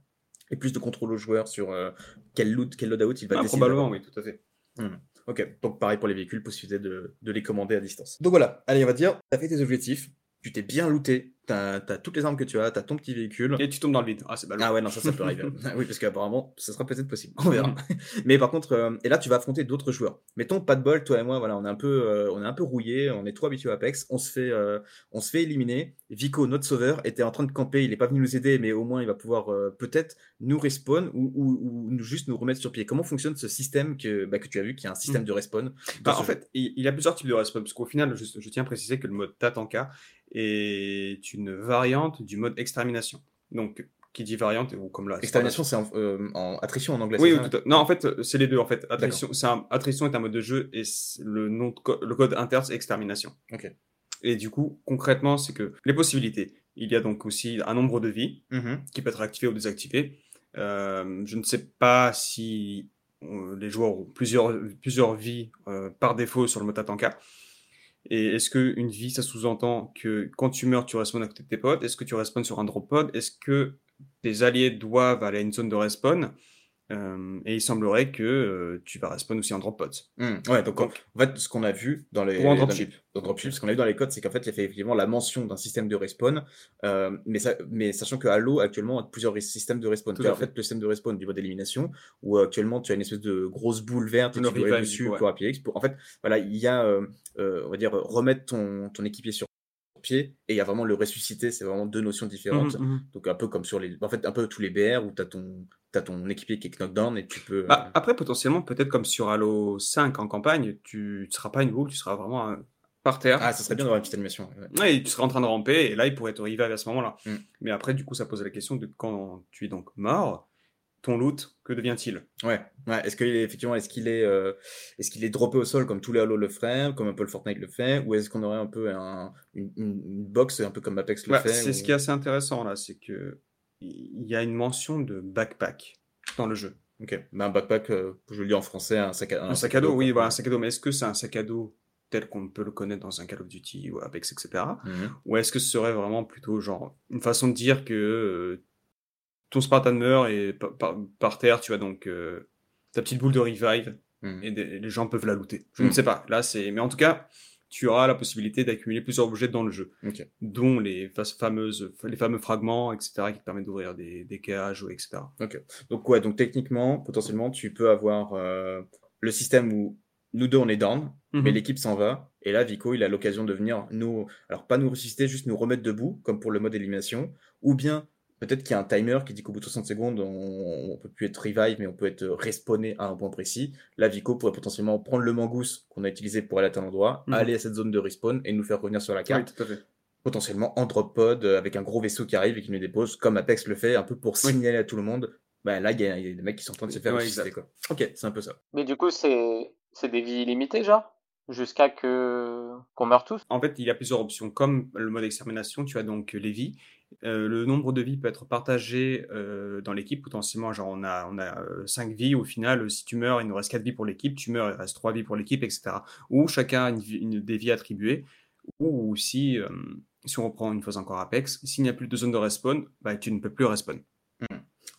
et plus de contrôle au joueur sur euh, quel loot, quel loadout il va ah, décider. Probablement, oui, tout à fait. Mmh. Ok, donc pareil pour les véhicules, possibilité de, de les commander à distance. Donc voilà, allez, on va dire, tu as fait tes objectifs, tu t'es bien looté, T'as as toutes les armes que tu as, t'as ton petit véhicule. Et tu tombes dans le vide. Ah, c'est. Ah ouais, non, ça, ça peut arriver. oui, parce qu'apparemment, ça sera peut-être possible. On verra. Mais par contre, euh, et là, tu vas affronter d'autres joueurs. Mettons, pas de bol, toi et moi, voilà, on est un peu, euh, on est un peu rouillé, on est trop habitué à Apex, on se fait, euh, on se fait éliminer. Vico, notre sauveur, était en train de camper, il est pas venu nous aider, mais au moins, il va pouvoir peut-être nous respawn ou, ou, ou, juste nous remettre sur pied. Comment fonctionne ce système que, bah, que tu as vu, qui est un système mm. de respawn bah, En fait, il, y a plusieurs types de respawn, parce qu'au final, je, je, tiens à préciser que le mode Tatanka est une variante du mode extermination. Donc, qui dit variante, ou comme là. Extermination, c'est euh, en, attrition en anglais. Oui, non, en fait, c'est les deux. En fait, attrition, un, attrition est un mode de jeu et le nom, le code inter, c'est extermination. Ok. Et du coup, concrètement, c'est que les possibilités. Il y a donc aussi un nombre de vies mm-hmm. qui peut être activé ou désactivé. Euh, je ne sais pas si euh, les joueurs ont plusieurs, plusieurs vies par défaut sur le mode Tatanka. Et est-ce qu'une vie, ça sous-entend que quand tu meurs, tu respawns à côté de tes potes? Est-ce que tu respawns sur un drop pod? Est-ce que tes alliés doivent aller à une zone de respawn? Euh, et il semblerait que euh, tu vas respawn aussi en drop pods. Hmm. ouais, donc, en fait, ce qu'on a vu dans les. Ou dropship. Dans, dropship, ce qu'on a vu dans les codes, c'est qu'en fait, il y a fait effectivement la mention d'un système de respawn, euh, mais, ça, mais sachant que Halo actuellement a plusieurs systèmes de respawn. Tout en fait. le système de respawn du mode d'élimination, où actuellement tu as une espèce de grosse boule verte et tu dois dessus pour appuyer Pour, en fait, voilà, il y a, on va dire, remettre ton, ton équipier sur pied et il y a vraiment le ressusciter, c'est vraiment deux notions différentes. Mmh, mmh. Donc un peu comme sur les, en fait un peu tous les BR où tu as ton, as ton équipier qui est knockdown et tu peux. Bah, après potentiellement peut-être comme sur Halo 5 en campagne, tu ne seras pas une boule, tu seras vraiment par terre. Ah, ça serait bien d'avoir une petite animation. Ouais. tu seras en train de ramper et là il pourrait te reviver à ce moment-là. Mmh. Mais après du coup ça pose la question de quand tu es donc mort ton loot, que devient-il? Ouais, ouais. Est-ce qu'il est effectivement, est-ce qu'il est, euh, est-ce qu'il est droppé au sol comme tous les Halo le feraient, comme un peu le Fortnite le fait, ou est-ce qu'on aurait un peu un, une, une, box un peu comme Apex le bah, fait C'est ce qui est assez intéressant là, c'est que il y a une mention de backpack dans le jeu. Ok, bah, un backpack, euh, je le dis en français, un sac à, un, sac, à dos. oui, voilà, un sac à dos. Mais est-ce que c'est un sac à dos tel qu'on peut le connaître dans un Call of Duty ou Apex, etc. Mhm. Ou est-ce que ce serait vraiment plutôt genre une façon de dire que euh, ton Spartan meurt et par, terre, tu as donc euh, ta petite boule de revive hmm. et les gens peuvent la looter. Je ne hmm. sais pas. Là, c'est. Mais en tout cas, tu auras la possibilité d'accumuler plusieurs objets dans le jeu, dont les fa- fameuses, les fameux fragments, etc., qui te permettent d'ouvrir des, des cages, ou etc. Donc ouais, donc techniquement, potentiellement, tu peux avoir euh, le système où nous deux on est down, mais Mhm. l'équipe s'en va. Et là, Vico, il a l'occasion de venir nous, alors pas nous ressusciter, juste nous remettre debout, comme pour le mode élimination. Ou bien, peut-être qu'il y a un timer qui dit qu'au bout de 60 secondes, on, on peut plus être revive, mais on peut être respawné à un point précis. Là, Vico pourrait potentiellement prendre le mangousse qu'on a utilisé pour aller à tel endroit, Mhm. aller à cette zone de respawn et nous faire revenir sur la Oui, carte, tout à fait. potentiellement en drop pod, avec un gros vaisseau qui arrive et qui nous dépose, comme Apex le fait, un peu pour Oui. signaler à tout le monde. Bah là, il y, a il y a des mecs qui sont en train de se faire Ouais, quoi. Ok, c'est un peu ça. Mais du coup, c'est c'est des vies illimitées, genre? Jusqu'à que qu'on meure tous? En fait, il y a plusieurs options. Comme le mode extermination, tu as donc les vies. Euh, le nombre de vies peut être partagé euh, dans l'équipe potentiellement. Genre, on a, on a 5 vies. Au final, si tu meurs, il nous reste 4 vies pour l'équipe. Tu meurs, il reste 3 vies pour l'équipe, etc. Ou chacun a une, des vies attribuées. Ou si, euh, si on reprend une fois encore Apex, s'il n'y a plus de zone de respawn, bah, tu ne peux plus respawn.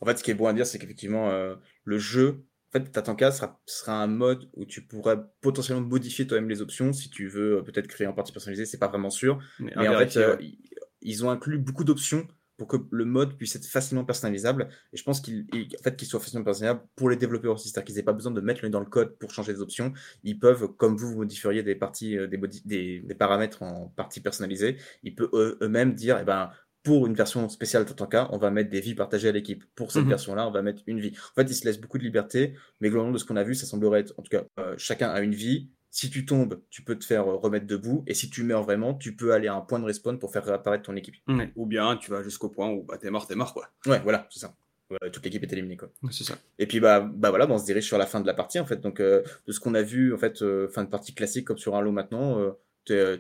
En fait, ce qui est bon à dire, c'est qu'effectivement, euh, le jeu, en fait, Tatanka sera, sera un mode où tu pourras potentiellement modifier toi-même les options si tu veux euh, peut-être créer en partie personnalisé, c'est pas vraiment sûr. Mais, en fait, euh, ouais. Ils- ont inclus beaucoup d'options pour que le mode puisse être facilement personnalisable. Et je pense qu'il en fait, qu'il soit facilement personnalisable pour les développeurs aussi. C'est-à-dire qu'ils n'aient pas besoin de mettre le nez dans le code pour changer les options. Ils peuvent, comme vous, vous modifieriez des parties, euh, des, modi- des, des paramètres en partie personnalisées, ils peuvent eux- eux-mêmes dire, eh ben, pour une version spéciale Tatanka, on va mettre des vies partagées à l'équipe. Pour cette Mhm. version-là, on va mettre une vie. En fait, ils se laissent beaucoup de liberté, mais globalement, de ce qu'on a vu, ça semblerait être, en tout cas, euh, chacun a une vie. Si tu tombes, tu peux te faire euh, remettre debout, et si tu meurs vraiment, tu peux aller à un point de respawn pour faire réapparaître ton équipe. Ouais. Ou bien tu vas jusqu'au point où bah, t'es mort, t'es mort, quoi. Ouais, voilà, c'est ça. Voilà, toute l'équipe est éliminée, quoi. C'est ça. Et puis bah, bah voilà, bah, on se dirige sur la fin de la partie en fait. Donc euh, de ce qu'on a vu en fait, euh, fin de partie classique comme sur Halo maintenant, euh, t'es, euh,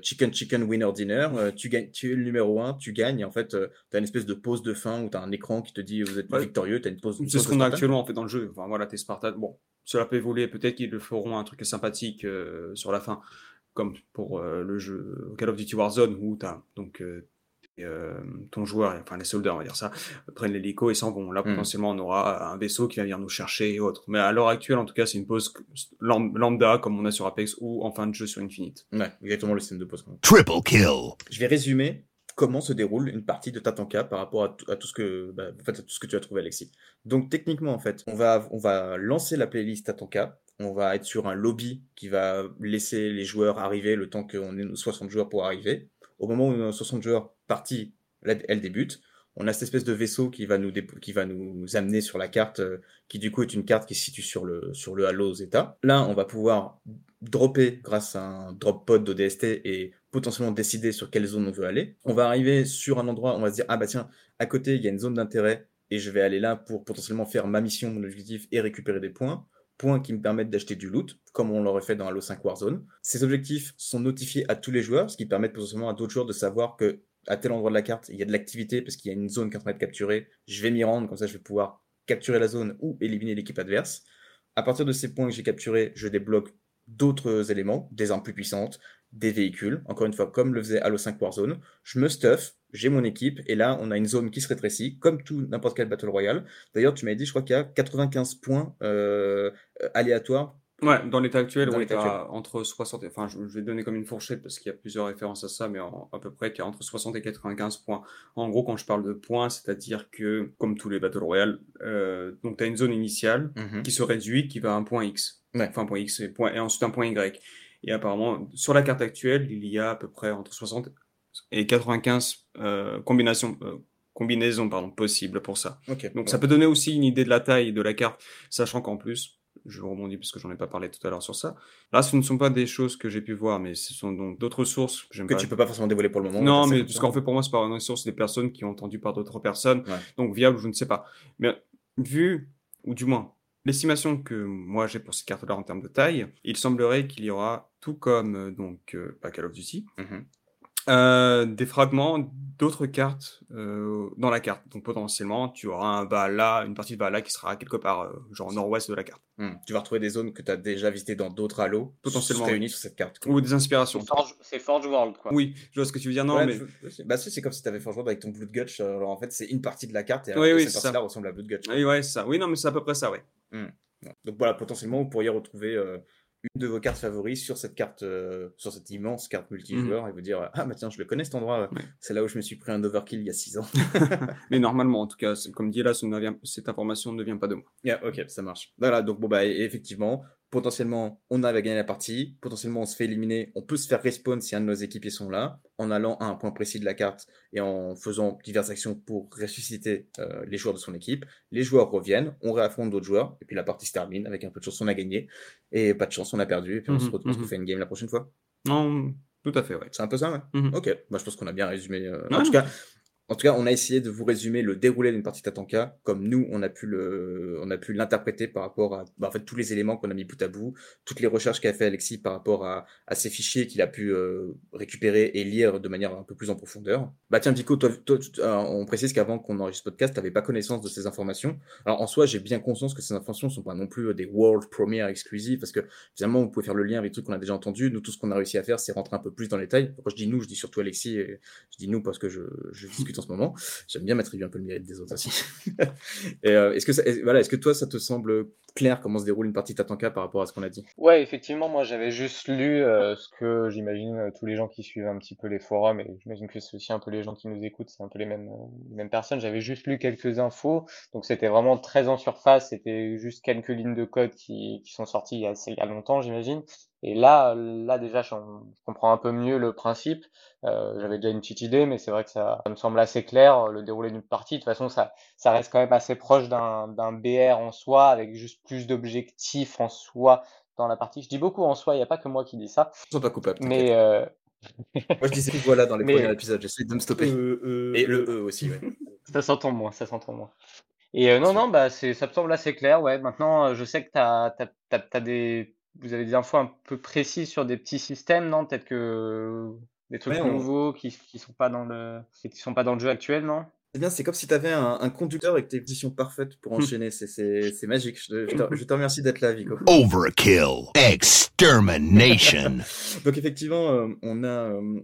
chicken chicken winner dinner, euh, tu gagnes, tu es le numéro 1, tu gagnes et en fait euh, t'as une espèce de pause de fin où t'as un écran qui te dit vous êtes Ouais. victorieux, t'as une pause. C'est ce qu'on a Spartan. actuellement en fait dans le jeu. Enfin voilà, tes Spartans. Bon, cela peut évoluer. Peut-être qu'ils le feront un truc sympathique euh, sur la fin, comme pour euh, le jeu Call of Duty Warzone où t'as donc euh, euh, ton joueur, enfin les soldats, on va dire ça, prennent l'hélico et s'en vont. Là, Mm. potentiellement, on aura un vaisseau qui va venir nous chercher et autres. Mais à l'heure actuelle, en tout cas, c'est une pause lam- lambda comme on a sur Apex ou en fin de jeu sur Infinite. Ouais, exactement le système de pause. Triple kill. Je vais résumer comment se déroule une partie de Tatanka par rapport à, tout- à tout ce que bah, en fait, à tout ce que tu as trouvé Alexis. Donc techniquement en fait, on va on va lancer la playlist Tatanka, on va être sur un lobby qui va laisser les joueurs arriver le temps qu'on ait nos 60 joueurs pour arriver. Au moment où nos 60 joueurs partis, là, elle débute. On a cette espèce de vaisseau qui va nous qui va nous amener sur la carte euh, qui du coup est une carte qui se situe sur le sur le Halo Zeta. Là, on va pouvoir dropper grâce à un drop pod d'ODST et potentiellement décider sur quelle zone on veut aller. On va arriver sur un endroit, on va se dire, ah bah tiens, à côté, il y a une zone d'intérêt et je vais aller là pour potentiellement faire ma mission, mon objectif et récupérer des points. Points qui me permettent d'acheter du loot, comme on l'aurait fait dans Halo 5 Warzone. Ces objectifs sont notifiés à tous les joueurs, ce qui permet potentiellement à d'autres joueurs de savoir que à tel endroit de la carte, il y a de l'activité parce qu'il y a une zone qui est en train capturée. Je vais m'y rendre, comme ça je vais pouvoir capturer la zone ou éliminer l'équipe adverse. À partir de ces points que j'ai capturés, je débloque d'autres éléments, des armes plus puissantes, des véhicules, encore une fois, comme le faisait Halo 5 Warzone. Je me stuff, j'ai mon équipe, et là, on a une zone qui se rétrécit, comme tout n'importe quel Battle Royale. D'ailleurs, tu m'avais dit, je crois qu'il y a 95 points euh, euh, aléatoires. Ouais, dans l'état actuel, Dans on est à entre 60 et, enfin, je, je vais donner comme une fourchette parce qu'il y a plusieurs références à ça, mais en- à peu près qu'il y a entre 60 et 95 points. En gros, quand je parle de points, c'est-à-dire que, comme tous les Battle Royale, euh, donc tu as une zone initiale qui se réduit, qui va à un point X. Ouais. Enfin, un point X et, point, et ensuite un point Y. Et apparemment, sur la carte actuelle, il y a à peu près entre 60 et 95 euh, combinaisons, euh, combinaisons pardon, possibles pour ça. Donc ça peut donner aussi une idée de la taille de la carte, sachant qu'en plus, je rebondis parce que j'en ai pas parlé tout à l'heure sur ça. Là, ce ne sont pas des choses que j'ai pu voir, mais ce sont donc d'autres sources que que pas. tu peux pas forcément dévoiler pour le moment. Non, mais ce qu'en fait pour moi, c'est par une source des personnes qui ont entendu par d'autres personnes, Ouais. donc viable, je ne sais pas. Mais vu, ou du moins, l'estimation que moi j'ai pour cette carte-là en termes de taille, il semblerait qu'il y aura, tout comme euh, donc euh, pas Call of Duty, Mhm. euh, des fragments d'autres cartes euh, dans la carte. Donc potentiellement, tu auras un Valhalla, une partie de Valhalla qui sera quelque part, euh, genre nord-ouest de la carte. Hmm. Tu vas retrouver des zones que tu as déjà visitées dans d'autres Halo, Potentiellement, réunies sur cette carte. quoi. Ou des inspirations. C'est Forge, Forge World, quoi. Oui, je vois ce que tu veux dire. Non, Ouais, mais je- Bah, c'est comme si tu avais un joueur avec ton Blood Gutch. euh, Alors en fait, c'est une partie de la carte et Oui, oui, cette partie-là ça. ressemble à Blood Gutch. oui, ouais, c'est ça. Oui, non, mais c'est à peu près ça, ouais. Ouais. Donc voilà, potentiellement, vous pourriez retrouver euh, une de vos cartes favoris sur cette carte, euh, sur cette immense carte multijoueur et vous dire ah bah tiens je le connais cet endroit, Ouais. c'est là où je me suis pris un overkill il y a 6 ans. Mais normalement, en tout cas, comme dit là, ce vient- cette information ne vient pas de moi. Yeah, ok, ça marche. Voilà, donc bon, bah, effectivement, potentiellement, on avait gagné la partie, potentiellement, on se fait éliminer, on peut se faire respawn si un de nos équipiers sont là, en allant à un point précis de la carte et en faisant diverses actions pour ressusciter euh, les joueurs de son équipe. Les joueurs reviennent, on réaffronte d'autres joueurs, et puis la partie se termine avec un peu de chance, on a gagné, et pas de chance, on a perdu, et puis on se Mhm, retrouve, mhm. refait une game la prochaine fois. Non, tout à fait, ouais. C'est un peu ça, ouais. Mhm. Ok, moi je pense qu'on a bien résumé. euh, Ouais. En tout cas, en tout cas, on a essayé de vous résumer le déroulé d'une partie Tatanka, comme nous, on a pu le, on a pu l'interpréter par rapport à, bah, en fait, tous les éléments qu'on a mis bout à bout, toutes les recherches qu'a fait Alexis par rapport à, à ces fichiers qu'il a pu euh, récupérer et lire de manière un peu plus en profondeur. Bah tiens, Vico, toi, toi, euh, on précise qu'avant qu'on enregistre ce podcast, t'avais pas connaissance de ces informations. Alors en soi, j'ai bien conscience que ces informations sont pas non plus euh, des world premiere exclusives, parce que finalement, vous pouvez faire le lien avec des trucs qu'on a déjà entendus. Nous, tout ce qu'on a réussi à faire, c'est rentrer un peu plus dans les détails. Je dis nous, je dis surtout Alexis, et je dis nous parce que je, je discute en ce moment. J'aime bien m'attribuer un peu le mérite des autres aussi. euh, est-ce que voilà, est-ce que toi, ça te semble clair comment se déroule une partie Tatanka par rapport à ce qu'on a dit? Ouais, effectivement, moi j'avais juste lu euh, ce que j'imagine euh, tous les gens qui suivent un petit peu les forums, et j'imagine que c'est aussi un peu les gens qui nous écoutent, c'est un peu les mêmes, mêmes personnes. J'avais juste lu quelques infos, donc c'était vraiment très en surface, c'était juste quelques lignes de code qui, qui sont sorties il y a longtemps, j'imagine. Et là, là déjà, je, comprends un peu mieux le principe. Euh, j'avais déjà une petite idée, mais c'est vrai que ça, ça me semble assez clair, le déroulé d'une partie. De toute façon, ça, ça reste quand même assez proche d'un BR en soi, avec juste plus d'objectifs en soi dans la partie. Je dis beaucoup en soi, il n'y a pas que moi qui dis ça. Je ne pas coupable. Mais euh, Moi, je disais voilà dans les mais- premiers épisodes. J'essaie de me stopper. Euh, euh, Et le E aussi, ouais. ça s'entend moins, ça s'entend moins. Et euh, non, non, bah ça me semble assez clair. Ouais, maintenant, euh, je sais que t'as, t'as, t'as, t'as des, vous avez des infos un peu précises sur des petits systèmes, non? Peut-être que des trucs Ouais, on- nouveaux qui, qui sont pas dans le, qui sont pas dans le jeu actuel, non? C'est bien, c'est comme si tu avais un, un conducteur avec tes positions parfaites pour enchaîner. C'est- C'est c'est magique. Je te, je te- je te remercie d'être là, Vico. Overkill. Extermination. Donc effectivement, euh, on a euh,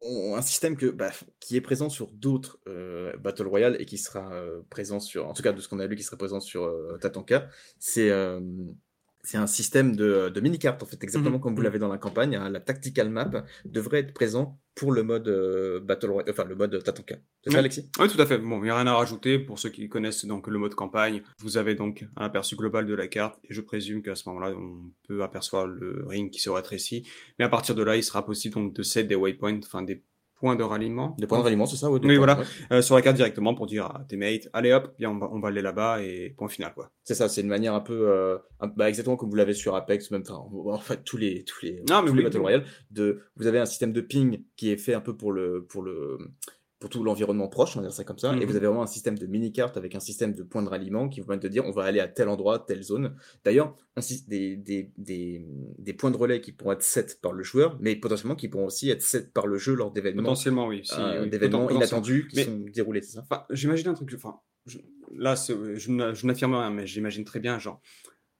on- un système que, bah, qui est présent sur d'autres euh, Battle Royale et qui sera euh, présent sur, en tout cas de ce qu'on a lu, qui serait présent sur euh, Tatanka. C'est euh, c'est un système de, de mini-cartes, en fait, exactement Mhm, comme vous mhm. l'avez dans la campagne. hein. La tactical map devrait être présent pour le mode euh, Battle Royale, enfin le mode Tatanka. C'est ça. Alexis? Oui, tout à fait. Bon, il n'y a rien à rajouter. Pour ceux qui connaissent donc le mode campagne, vous avez donc un aperçu global de la carte. Et je présume qu'à ce moment-là, on peut apercevoir le ring qui se rétrécit. Mais à partir de là, il sera possible donc de set des waypoints, enfin des points de ralliement. Des points de ralliement, c'est ça ouais, Oui, points, voilà. ouais. Euh, sur la carte directement pour dire à tes mates, allez hop, bien on va, on va aller là-bas et point final quoi. C'est ça, c'est une manière un peu, euh, un- bah, exactement comme vous l'avez sur Apex, même, enfin, en fait, tous les, tous les, Non, mais les oui, Battle oui. Royale, de, vous avez un système de ping qui est fait un peu pour le, pour le, pour tout l'environnement proche, on va dire ça comme ça, et Mhm. vous avez vraiment un système de mini-carte avec un système de points de ralliement qui vous permet de dire, on va aller à tel endroit, telle zone. D'ailleurs, des, des, des, des points de relais qui pourront être set par le joueur, mais potentiellement qui pourront aussi être set par le jeu lors d'événements, Potentiellement, oui. si, euh, oui, d'événements inattendus qui Mais- sont déroulés, c'est ça? Enfin, j'imagine un truc. Enfin, je- là, je, n'a- je n'affirme rien, mais j'imagine très bien, genre,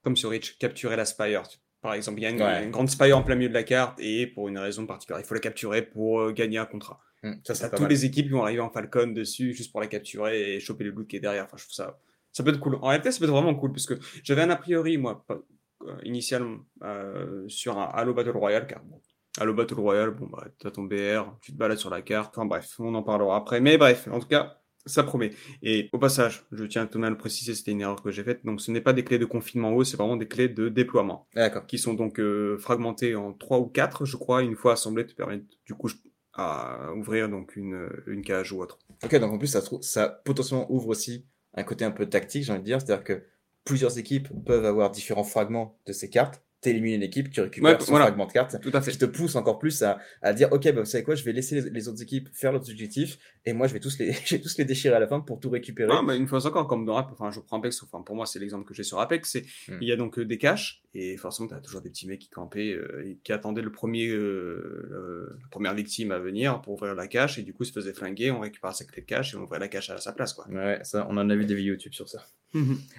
comme sur Reach, capturer la Spire. Par exemple, il y a une, Ouais. une grande Spire en plein milieu de la carte et pour une raison particulière, il faut la capturer pour euh, gagner un contrat. Hmm, ça, pas toutes les équipes qui vont arriver en Falcon dessus juste pour la capturer et choper le loot qui est derrière. Enfin, je trouve ça. Ça peut être cool. En réalité, ça peut être vraiment cool parce que j'avais un a priori, moi, euh, initialement, euh, sur un Halo Battle Royale, car bon. Halo Battle Royale, bon, bah, t'as ton BR, tu te balades sur la carte. Enfin, bref, on en parlera après. Mais bref, en tout cas, ça promet. Et au passage, je tiens à le préciser, c'était une erreur que j'ai faite. Donc, ce n'est pas des clés de confinement haut, c'est vraiment des clés de déploiement D'accord. qui sont donc euh, fragmentés en trois ou quatre, je crois, une fois assemblés, te permettent du coup je- à ouvrir donc une, une cage ou autre. Ok, donc en plus, ça, ça potentiellement ouvre aussi un côté un peu tactique, j'ai envie de dire. C'est-à-dire que plusieurs équipes peuvent avoir différents fragments de ces cartes. T'élimines l'équipe, tu récupères Ouais, son voilà. fragment de carte. Tout à fait. Qui te pousse encore plus à, à dire, ok, bah, vous savez quoi, je vais laisser les, les autres équipes faire leurs objectifs, et moi, je vais tous les, je vais tous les déchirer à la fin pour tout récupérer. Ah, mais une fois encore, comme dans Apex, enfin, je prends Apex, enfin, pour moi, c'est l'exemple que j'ai sur Apex, c'est, Hmm. il y a donc euh, des caches, et forcément, t'as toujours des petits mecs qui campaient, euh, et qui attendaient le premier, euh, euh, la première victime à venir pour ouvrir la cache, et du coup, se faisaient flinguer, on récupère sa clé de cache, et on ouvrait la cache à sa place, quoi. Ouais, ça, on en a vu des vidéos YouTube sur ça.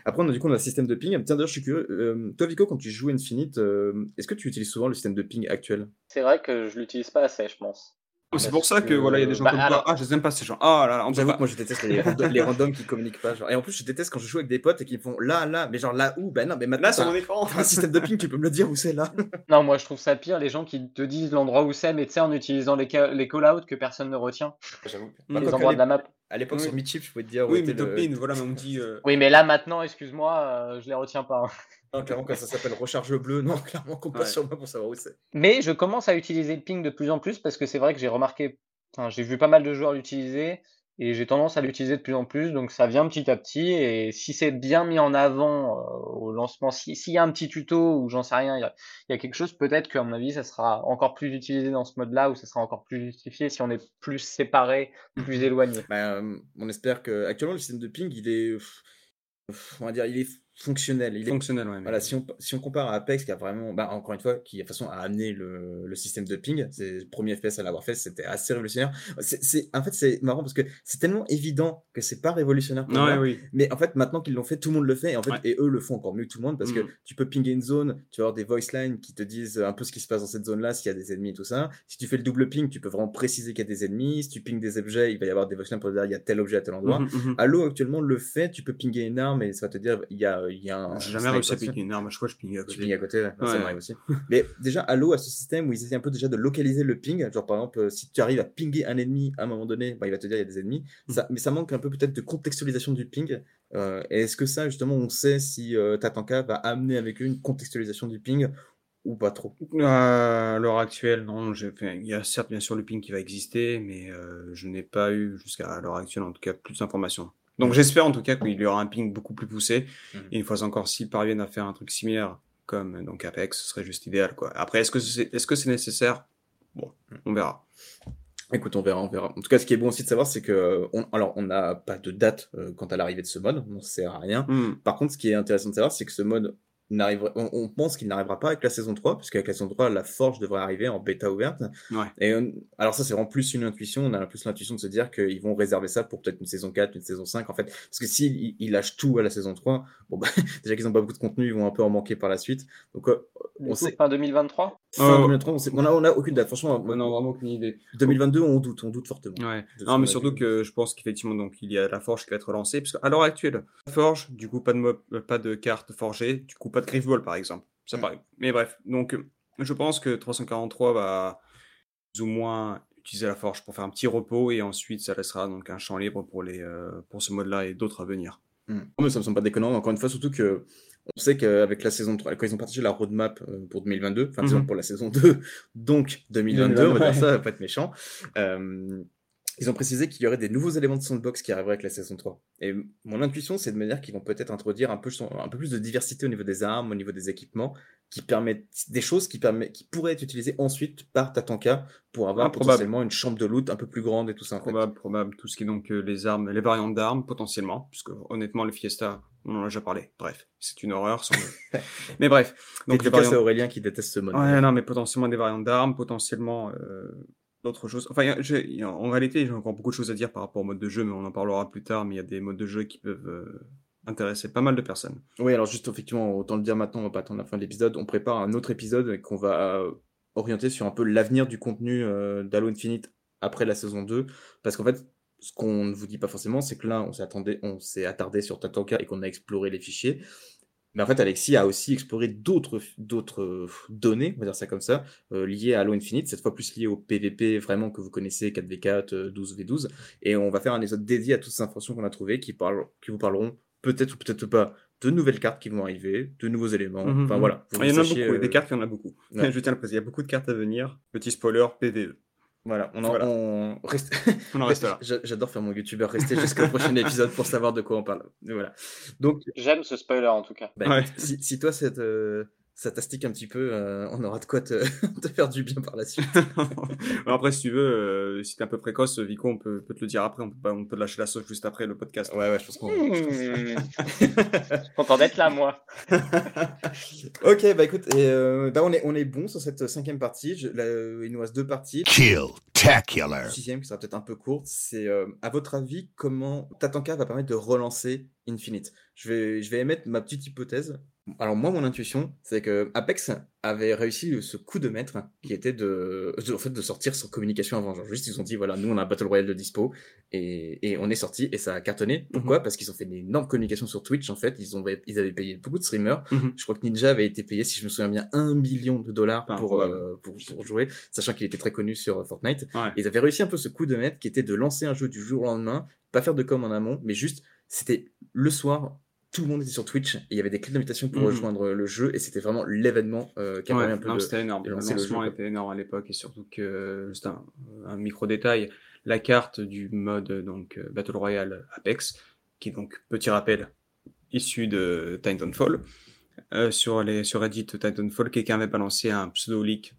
Après, on a du coup, on a le système de ping. Tiens, d'ailleurs, je suis curieux. euh, toi, Vico, quand tu joues Infinite, euh, est-ce que tu utilises souvent le système de ping actuel? C'est vrai que je l'utilise pas assez, je pense. C'est pour ça que que- voilà, il y a des gens bah, comme alors- toi. Ah, je les aime pas ces gens. Ah là là, on J'avoue pas. que moi je déteste les, rando- les randoms qui communiquent pas. Genre. Et en plus, je déteste quand je joue avec des potes et qui me font là, là, mais genre là où? Ben non, mais maintenant, Là, sur mon écran. un système de ping, tu peux me le dire où c'est là? Non, moi je trouve ça pire, les gens qui te disent l'endroit où c'est, mais tu sais, en utilisant les, ca- les call-outs que personne ne retient, J'avoue. Mm. les Bah, endroits de la map. À l'époque, Oui. sur Meetchip, je pouvais te dire Oui, mais le- voilà, mais on me dit. euh, Oui, mais là maintenant, excuse-moi, euh, je les retiens pas. Non, clairement, quand ça s'appelle recharge bleu, non, clairement, compte pas Ouais. sur moi pour savoir où c'est. Mais je commence à utiliser le ping de plus en plus parce que c'est vrai que j'ai remarqué, enfin, j'ai vu pas mal de joueurs l'utiliser et j'ai tendance à l'utiliser de plus en plus, donc ça vient petit à petit. Et si c'est bien mis en avant euh, au lancement, si- s'il y a un petit tuto ou j'en sais rien, il y a, il y a quelque chose, peut-être qu'à mon avis, ça sera encore plus utilisé dans ce mode-là ou ça sera encore plus justifié si on est plus séparé, plus éloigné. Bah, euh, on espère que. Actuellement, le système de ping, il est. On va dire, il est fonctionnel. Il est Fonctionnel, ouais. Voilà, si on, si on compare à Apex, qui a vraiment, bah, encore une fois, qui de toute façon a amené le, le système de ping, c'est le premier FPS à l'avoir fait, c'était assez révolutionnaire. C'est, en fait, c'est marrant parce que c'est tellement évident que c'est pas révolutionnaire pour Non, moi, oui. mais en fait, maintenant qu'ils l'ont fait, tout le monde le fait, et en fait, Ouais. et eux le font encore mieux que tout le monde parce que Mm. tu peux pinguer une zone, tu vas avoir des voice lines qui te disent un peu ce qui se passe dans cette zone-là, s'il y a des ennemis et tout ça. Si tu fais le double ping, tu peux vraiment préciser qu'il y a des ennemis. Si tu pinges des objets, il va y avoir des voice lines pour dire il y a tel objet à tel endroit. Mhm, mhm. Halo actuellement le fait, tu peux pinguer une arme et ça va te dire il y a, il y a un. J'ai jamais réussi à piquer une arme, je crois que je pingue à Tu côté. ping à côté, ouais. ça Ouais. m'arrive aussi. Mais déjà, Halo a ce système où ils essaient un peu déjà de localiser le ping. Genre, par exemple, euh, si tu arrives à pinguer un ennemi à un moment donné, bah, il va te dire il y a des ennemis. Mm. Ça, mais ça manque un peu peut-être de contextualisation du ping. Euh, Est-ce que ça, justement, on sait si euh, Tatanka va amener avec eux une contextualisation du ping ou pas trop? À l'heure actuelle, non. Il y a certes bien sûr le ping qui va exister, mais euh, je n'ai pas eu jusqu'à l'heure actuelle en tout cas plus d'informations. Donc j'espère en tout cas qu'il y aura un ping beaucoup plus poussé. Mhm. Et une fois encore, s'ils parviennent à faire un truc similaire comme donc Apex, ce serait juste idéal quoi. Après, est-ce que c'est nécessaire? Bon, on verra. Écoute, on verra, on verra. En tout cas, ce qui est bon aussi de savoir, c'est que, on, alors, on n'a pas de date euh, quant à l'arrivée de ce mode, on ne sait à rien. Hmm. Par contre, ce qui est intéressant de savoir, c'est que ce mode on, on pense qu'il n'arrivera pas avec la saison 3, puisqu'avec la saison 3, la forge devrait arriver en bêta ouverte. Ouais. Et euh, alors ça, c'est vraiment plus une intuition. On a plus l'intuition de se dire qu'ils vont réserver ça pour peut-être une saison 4, une saison 5, en fait. Parce que s'ils ils- lâchent tout à la saison 3, bon, bah, déjà qu'ils n'ont pas beaucoup de contenu, ils vont un peu en manquer par la suite. Donc, euh, Du on coup, sait, fin 2023 fin Oh. 2023, on, sait- on a, on a aucune date. Franchement, Ouais, non, vraiment aucune idée. 2022, on doute, on doute fortement. Ouais. Non, mais surtout que je pense qu'effectivement, donc, il y a la forge qui va être relancée. Parce qu'à l'heure actuelle, la forge, du coup, pas de, mo- euh, pas de carte forgée, du coup, pas de Griff Ball, par exemple. Ça Mm. paraît. Mais bref, donc, euh, je pense que 343 va plus ou moins utiliser la forge pour faire un petit repos et ensuite, ça laissera donc un champ libre pour, les, euh, pour ce mode-là et d'autres à venir. Non, mais ça me semble pas déconnant. Encore une fois, surtout que on sait qu'avec la saison 3, quand ils ont partagé la roadmap euh, pour 2022, enfin, disons Mhm. pour la saison 2, donc 2022, on va dire ouais. ça, va pas être méchant. euh, ils ont précisé qu'il y aurait des nouveaux éléments de sandbox qui arriveraient avec la saison 3. Et mon intuition, c'est de me dire qu'ils vont peut-être introduire un peu, un peu plus de diversité au niveau des armes, au niveau des équipements, qui permettent des choses qui, permettent, qui pourraient être utilisées ensuite par Tatanka pour avoir Ah, probable. potentiellement une chambre de loot un peu plus grande et tout ça. En fait. Probable, probable. Tout ce qui est donc euh, les armes, les variantes d'armes, potentiellement. Puisque honnêtement, les Fiesta, on en a déjà parlé. Bref, c'est une horreur. sans- mais bref. Donc, les variantes... à Aurélien qui déteste ce mode. Ouais, non, mais potentiellement des variantes d'armes, potentiellement euh, d'autres choses. Enfin, en réalité, j'ai encore beaucoup de choses à dire par rapport au mode de jeu, mais on en parlera plus tard. Mais il y a des modes de jeu qui peuvent euh, intéresser pas mal de personnes. Oui, alors juste effectivement, autant le dire maintenant, on va pas attendre la fin de l'épisode. On prépare un autre épisode qu'on va euh, orienter sur un peu l'avenir du contenu euh, d'Halo Infinite après la saison 2. Parce qu'en fait, ce qu'on ne vous dit pas forcément, c'est que là, on s'est attardé sur Tatanka et qu'on a exploré les fichiers. Mais en fait, Alexis a aussi exploré d'autres d'autres euh, données, on va dire ça comme ça, euh, liées à Halo Infinite, cette fois plus liées au PVP vraiment que vous connaissez, 4v4, euh, 12v12. Et on va faire un épisode dédié à toutes ces informations qu'on a trouvées qui, parlent, qui vous parleront peut-être ou peut-être pas de nouvelles cartes qui vont arriver, de nouveaux éléments. Mhm, Enfin mhm. voilà. Il y en a beaucoup, euh, des cartes, il y en a beaucoup. ouais. Je tiens à le préciser, il y a beaucoup de cartes à venir. Petit spoiler, PVE. Voilà, on en, Voilà. on reste. On en reste là. J'a- J'adore faire mon youtubeur, rester jusqu'au prochain épisode pour savoir de quoi on parle. Voilà. Donc, J'aime ce spoiler en tout cas. bah, Ouais. si, si toi ça te, ça t'astique un petit peu, euh, on aura de quoi te, te faire du bien par la suite. Après, si tu veux, euh, si t'es un peu précoce, Vico, on peut, peut te le dire après. On peut, pas- on peut te lâcher la sauce juste après le podcast. Ouais, ouais, je pense qu'on. Mmh. Je suis content d'être là, moi. ok, bah écoute, et, euh, bah, on, est, on est bon sur cette cinquième partie. Je- là, il nous reste deux parties. Kill. La Tacular. sixième, qui sera peut-être un peu courte, c'est euh, à votre avis, comment Tatanka va permettre de relancer Infinite? Je vais, je vais émettre ma petite hypothèse. Alors moi, mon intuition, c'est que Apex avait réussi ce coup de maître qui était de, de- en fait, de sortir sans communication avant. Genre juste, ils ont dit, voilà, nous, on a un Battle Royale de dispo et, et on est sorti et ça a cartonné. Pourquoi? Parce qu'ils ont fait une énorme communication sur Twitch, en fait. Ils, ont, ils avaient payé beaucoup de streamers. Mhm. Je crois que Ninja avait été payé, si je me souviens bien, un million de dollars pour, ouais. euh, pour, pour jouer, sachant qu'il était très connu sur Fortnite. Ouais. Ils avaient réussi un peu ce coup de maître qui était de lancer un jeu du jour au lendemain, pas faire de com en amont, mais juste, c'était le soir, tout le monde était sur Twitch, et il y avait des clés d'invitation pour Mhm. rejoindre le jeu, et c'était vraiment l'événement euh, qui a Ouais, un peu non, de... c'était énorme. de Le lancement jeu, était énorme à l'époque et surtout que, juste un, un micro détail, la carte du mode donc euh, Battle Royale Apex, qui est donc, petit rappel, issu de Titanfall, euh, sur, les, sur Reddit Titanfall, quelqu'un avait balancé un pseudo-leak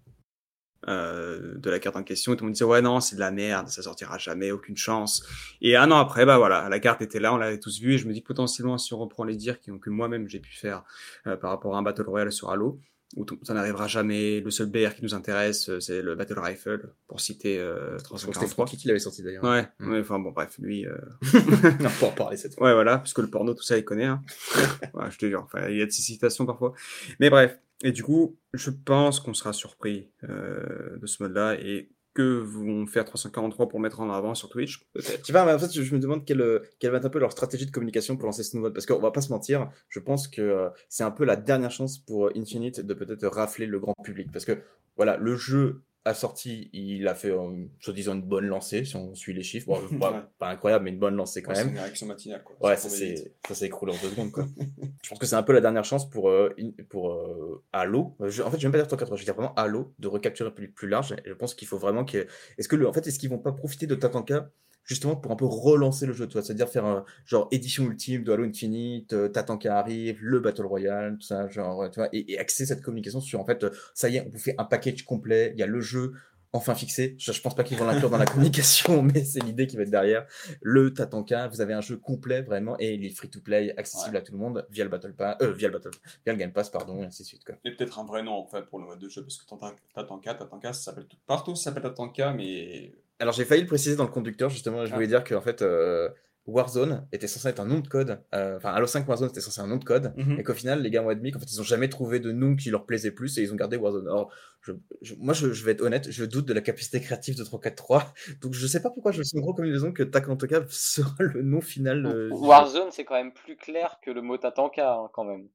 euh, de la carte en question. Et tout le monde disait ouais non c'est de la merde ça sortira jamais aucune chance. Et un an après bah voilà la carte était là on l'avait tous vu et je me dis potentiellement si on reprend les dires qui ont- que moi-même j'ai pu faire euh, par rapport à un Battle Royale sur Halo où tout- ça n'arrivera jamais. Le seul BR qui nous intéresse, euh, c'est le Battle Rifle, pour citer euh, Je crois que c'était 343. qui l'avait sorti d'ailleurs. Ouais, Mm. ouais, enfin bon, bref, lui. euh, non, pour en parler cette fois. Ouais, voilà, parce que le porno, tout ça, il connaît. Hein. Ouais, je te jure, enfin, il y a de ces citations parfois. Mais bref, et du coup, je pense qu'on sera surpris euh, de ce mode-là et que vont faire 343 pour mettre en avant sur Twitch. Tu vois, en fait, je me demande quelle, euh, quelle va être un peu leur stratégie de communication pour lancer ce nouveau. Parce qu'on va pas se mentir, je pense que euh, c'est un peu la dernière chance pour Infinite de peut-être rafler le grand public. Parce que, voilà, le jeu a sorti, il a fait, euh, soi-disant, une bonne lancée, si on suit les chiffres. Bon, pas, Ouais. pas incroyable, mais une bonne lancée quand même. une réaction matinale, quoi. Ouais, ça s'est écroulé en deux secondes, quoi. je pense que c'est un peu la dernière chance pour, euh, pour euh, Halo. Je- en fait, je vais même pas dire Top 80, je vais dire vraiment Halo de recapturer public plus large. Et je pense qu'il faut vraiment que. Est-ce que le, en fait, est-ce qu'ils vont pas profiter de Tatanka justement pour un peu relancer le jeu, tu vois, c'est-à-dire faire un genre édition ultime de Halo Infinite, euh, Tatanka arrive, le Battle Royale, tout ça, genre, ouais, tu vois, et, et axer cette communication sur en fait, euh, ça y est, on vous fait un package complet, il y a le jeu enfin fixé. Je, je pense pas qu'ils vont l'inclure dans la communication, mais c'est l'idée qui va être derrière. Le Tatanka, vous avez un jeu complet vraiment et il est free to play, accessible à tout le monde via le Battle Pass, euh, via le Battle, via le Game Pass, pardon, et ainsi de suite, quoi. Et peut-être un vrai nom en fait pour le mode de jeu parce que Tatanka, Tatanka, ça s'appelle tout partout, ça s'appelle Tatanka, mais Alors j'ai failli le préciser dans le conducteur, justement, je Ah. voulais dire qu'en fait, euh, Warzone était censé être un nom de code, euh, enfin Halo 5 Warzone était censé être un nom de code, Mhm. et qu'au final, les gars ont admis qu'en fait, ils ont jamais trouvé de nom qui leur plaisait plus et ils ont gardé Warzone. Alors, je, je- moi, je, je vais être honnête, je doute de la capacité créative de 343, donc je sais pas pourquoi je sens gros comme une raison que Takantoka sera le nom final. euh. Warzone, c'est quand même plus clair que le mot Tatanka, hein, quand même.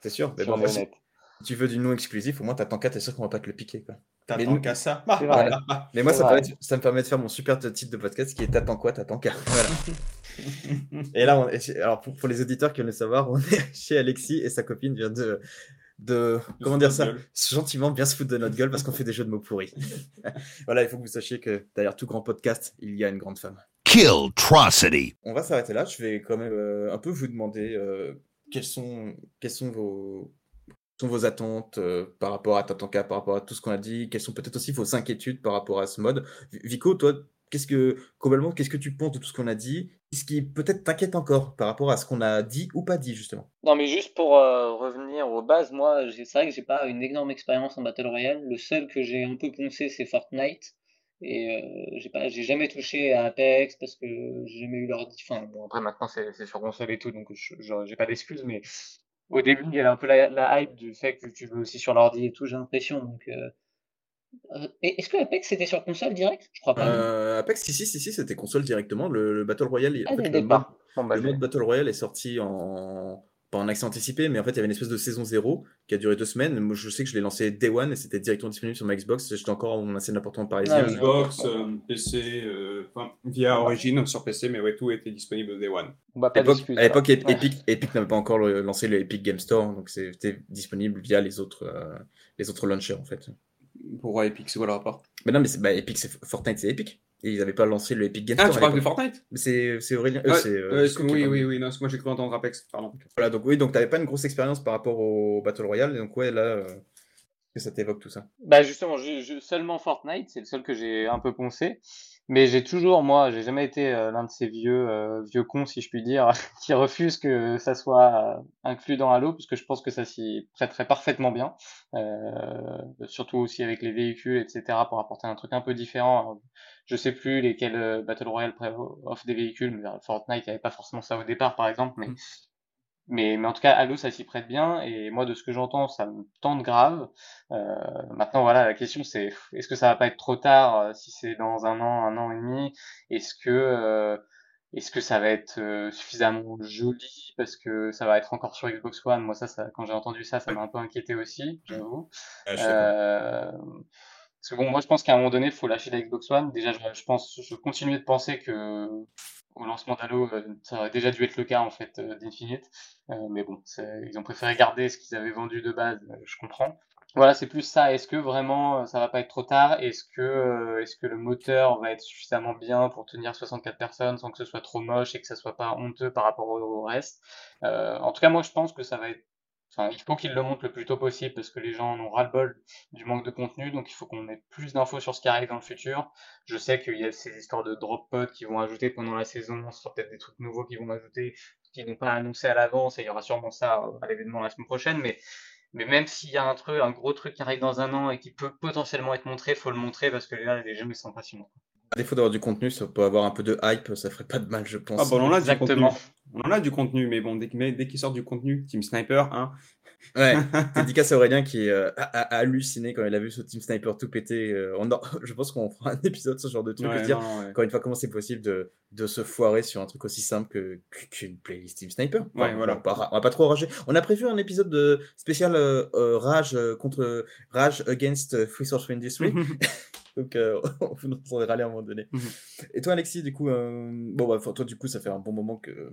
C'est sûr, mais Si bon, on est moi, si tu veux du nom exclusif, au moins Tatanka, t'es sûr qu'on va pas te le piquer, quoi. Mais nous- Tatanka ça. C'est vrai. Mais moi, ça me, permet, ça me permet de faire mon super titre de podcast qui est T'attends quoi, t'attends quoi. Voilà. et là, on est chez- alors pour, pour les auditeurs qui veulent le savoir, on est chez Alexis et sa copine vient de, de comment dire ça, gentiment bien se foutre de notre gueule parce qu'on fait des jeux de mots pourris. voilà, il faut que vous sachiez que derrière tout grand podcast, il y a une grande femme. Killtrocity. On va s'arrêter là. Je vais quand même euh, un peu vous demander euh, quelles sont, quelles sont vos, sont vos attentes euh, par rapport à Tatanka, par rapport à tout ce qu'on a dit, quelles sont peut-être aussi vos inquiétudes par rapport à ce mode? Vi- Vico, toi, qu'est-ce que, globalement, qu'est-ce que tu penses de tout ce qu'on a dit? Qu'est-ce qui peut-être t'inquiète encore par rapport à ce qu'on a dit ou pas dit, justement? Non, mais juste pour euh, revenir aux bases, moi, c'est vrai que j'ai pas une énorme expérience en Battle Royale. Le seul que j'ai un peu poncé, c'est Fortnite. Et euh, j'ai jamais touché à Apex parce que j'ai jamais eu l'ordi. Enfin, bon, après maintenant c'est sur console et tout, donc j'ai pas d'excuses. Mais au début, il y avait un peu la, la hype du fait que tu veux aussi sur l'ordi et tout, j'ai l'impression. Donc, euh, euh, est-ce que Apex c'était sur console direct? Je crois pas. euh, Apex, si, si, si, si, c'était console directement. Le, le Battle Royale, Ah, en dès fait, le mode. Bon, bah, le mode Battle Royale est sorti en. Pas en accès anticipé, mais en fait, il y avait une espèce de saison 0 qui a duré deux semaines. Moi, je sais que je l'ai lancé Day One et c'était directement disponible sur ma Xbox. J'étais encore en ancienne appartement parisien. Ah. Xbox, euh, PC, euh, enfin, via Origin sur PC, mais ouais, tout était disponible Day One. bah, À pas l'époque, d'excuses. à l'époque, alors. Ouais. Epic, Epic n'avait pas encore le- lancé le Epic Game Store, donc c'était disponible via les autres, euh, les autres launchers en fait. Pourquoi Epic, c'est quoi le rapport Mais non, mais bah, Epic, c'est Fortnite, c'est Epic. Et ils n'avaient pas lancé le Epic Game Ah, Store. tu à parles de. Fortnite? C'est c'est Aurélien. euh, Ouais, c'est, euh, euh, Oui, oui, oui, non, parce que moi j'ai cru entendre Apex, pardon. Voilà, donc oui, donc t'avais pas une grosse expérience par rapport au Battle Royale, et donc ouais, là, euh, que ça t'évoque tout ça. Bah justement, je- je- seulement Fortnite, c'est le seul que j'ai un peu poncé. Mais j'ai toujours, moi, j'ai jamais été euh, l'un de ces vieux euh, vieux cons, si je puis dire, qui refusent que ça soit euh, inclus dans Halo, parce que je pense que ça s'y prêterait parfaitement bien. Euh, surtout aussi avec les véhicules, etc., pour apporter un truc un peu différent. Je sais plus lesquels euh, Battle Royale offrent des véhicules, mais Fortnite, il n'y avait pas forcément ça au départ, par exemple, mais mais, mais en tout cas, Halo, ça s'y prête bien. Et moi, de ce que j'entends, ça me tente grave. Euh, maintenant, voilà, la question c'est est-ce que ça va pas être trop tard euh, si c'est dans un an, un an et demi? Est-ce que euh, est-ce que ça va être euh, suffisamment joli? Parce que ça va être encore sur Xbox One Moi, ça, ça quand j'ai entendu ça, ça m'a un peu inquiété aussi, j'avoue. Euh, parce que bon, moi, je pense qu'à un moment donné, il faut lâcher la Xbox One. Déjà, je, pense, je continue de penser que au lancement d'Halo, euh, ça aurait déjà dû être le cas en fait euh, d'Infinite. Euh, mais bon, ils ont préféré garder ce qu'ils avaient vendu de base, je comprends. Voilà, c'est plus ça. Est-ce que vraiment ça va pas être trop tard? Est-ce que, est-ce que le moteur va être suffisamment bien pour tenir 64 personnes sans que ce soit trop moche et que ça soit pas honteux par rapport au, reste? En tout cas, moi je pense que ça va être il faut qu'ils le montrent le plus tôt possible parce que les gens en ont ras-le-bol du manque de contenu, donc il faut qu'on ait plus d'infos sur ce qui arrive dans le futur. Je sais qu'il y a ces histoires de drop pods qui vont ajouter pendant la saison, ce sera peut-être des trucs nouveaux qui vont ajouter, qui n'ont pas annoncé à l'avance, et il y aura sûrement ça à l'événement la semaine prochaine, mais, même s'il y a un truc, un gros truc qui arrive dans un an et qui peut potentiellement être montré, faut le montrer parce que là, les gens ils sont passionnants. À défaut d'avoir du contenu, ça peut avoir un peu de hype, ça ferait pas de mal, je pense. Ah bon, on a Exactement. du contenu. On en a du contenu, mais bon, dès, dès qu'il sort du contenu, Team Sniper, hein, Ouais, dédicace à Aurélien qui euh, a, halluciné quand il a vu ce Team Sniper tout pété. Euh, on je pense qu'on fera un épisode ce genre de truc. dire, encore une fois, comment c'est possible de, de, se foirer sur un truc aussi simple qu'une playlist Team Sniper? Ouais, voilà. On va, pas trop rager. On a prévu un épisode de spécial euh, Rage contre Rage Against Free Software Industry. Donc, on vous en râler à un moment donné. Mhm. Et toi, Alexis, du coup, bon, bah, toi, du coup, ça fait un bon moment que,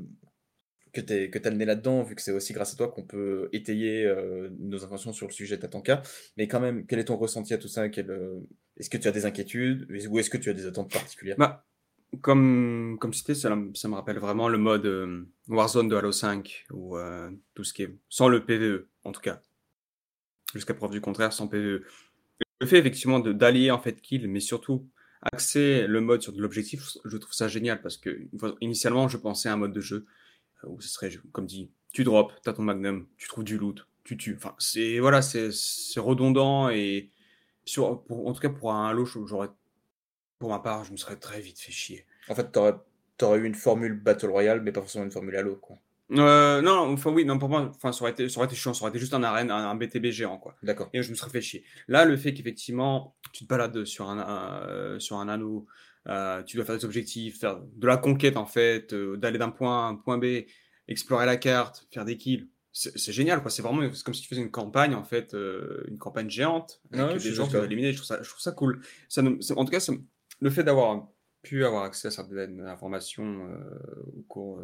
que tu as le nez là-dedans, vu que c'est aussi grâce à toi qu'on peut étayer euh, nos informations sur le sujet Tatanka. Mais quand même, quel est ton ressenti à tout ça? Euh, Est-ce que tu as des inquiétudes? Ou est-ce que tu as des attentes particulières? Bah, Comme, comme cité, ça, ça, me rappelle vraiment le mode euh, Warzone de Halo 5, ou tout ce qui est sans le PvE, en tout cas. Jusqu'à preuve du contraire, sans PvE. Le fait effectivement d'allier en fait kill, mais surtout axer le mode sur de l'objectif, je trouve ça génial parce que initialement je pensais à un mode de jeu où ce serait, comme dit, tu drops, t'as ton magnum, tu trouves du loot, tu tues. Enfin, c'est voilà, c'est redondant et en tout cas pour un Halo, j'aurais, pour ma part, je me serais très vite fait chier. En fait, t'aurais aurais eu une formule Battle Royale, mais pas forcément une formule Halo, quoi. Euh, non, enfin oui, non pour moi, enfin ça aurait été, ça aurait été chiant, ça aurait été juste un arène, un, BTB géant quoi. D'accord. Et je me serais fait chier. Là, le fait qu'effectivement tu te balades sur un, euh, sur un anneau, euh, tu dois faire des objectifs, faire de la conquête en fait, euh, d'aller d'un point à un point B, explorer la carte, faire des kills. C'est génial, quoi. C'est vraiment comme si tu faisais une campagne, en fait, une campagne géante, avec des gens qui éliminer. Je trouve ça, je trouve ça cool. Ça en tout cas, le fait d'avoir pu avoir accès à certaines informations au cours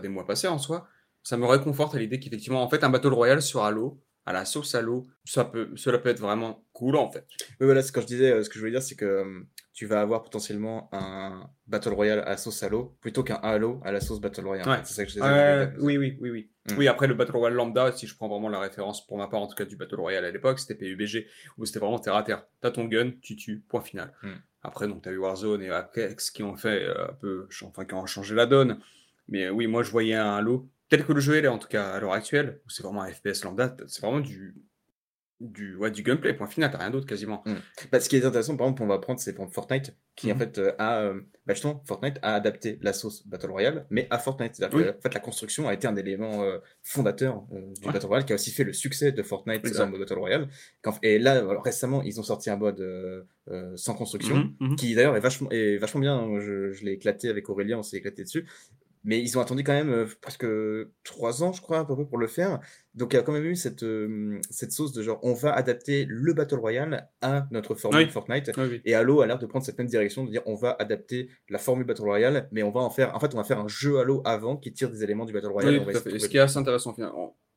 des mois passés en soi, ça me réconforte à l'idée qu'effectivement, en fait, un Battle Royale sur Halo, à la sauce Halo, ça peut, cela peut être vraiment cool, en fait. Oui, voilà, ce que je disais, ce que je voulais dire, c'est que tu vas avoir potentiellement un Battle Royale à la sauce Halo plutôt qu'un Halo à la sauce Battle Royale. C'est ça que je disais. oui, oui, oui, oui. Mm. Oui, après le Battle Royale lambda, si je prends vraiment la référence pour ma part, en tout cas du Battle Royale à l'époque, c'était PUBG, où c'était vraiment terre à terre. T'as ton gun, tu tues, point final. Mm. Après, donc, t'as eu Warzone et Apex qui ont fait euh, un peu, enfin, qui ont changé la donne. Mais euh, oui, moi, je voyais un Halo, tel que le jeu est là, en tout cas, à l'heure actuelle, où c'est vraiment un FPS lambda, c'est vraiment du, du, ouais, du gameplay, point final, t'as rien d'autre quasiment. Mm. Bah, ce qui est intéressant, par exemple, on va prendre, c'est Fortnite, qui en mm-hmm. fait euh, a, euh, bah, justement, Fortnite a adapté la sauce Battle Royale, mais à Fortnite. C'est-à-dire en fait, la construction a été un élément euh, fondateur du Battle Royale, qui a aussi fait le succès de Fortnite dans le Battle Royale. Et là, récemment, ils ont sorti un mode sans construction, mm-hmm, mm-hmm. qui d'ailleurs est vachement, est vachement bien. Je, je l'ai éclaté avec Aurélien, on s'est éclaté dessus. Mais ils ont attendu quand même euh, presque trois ans, je crois, à peu près, pour le faire. Donc il y a quand même eu cette, euh, cette sauce de genre, on va adapter le Battle Royale à notre formule Fortnite. Et Halo a l'air de prendre cette même direction, de dire, on va adapter la formule Battle Royale, mais on va en faire, en fait, on va faire un jeu Halo avant qui tire des éléments du Battle Royale. ce qui est assez intéressant,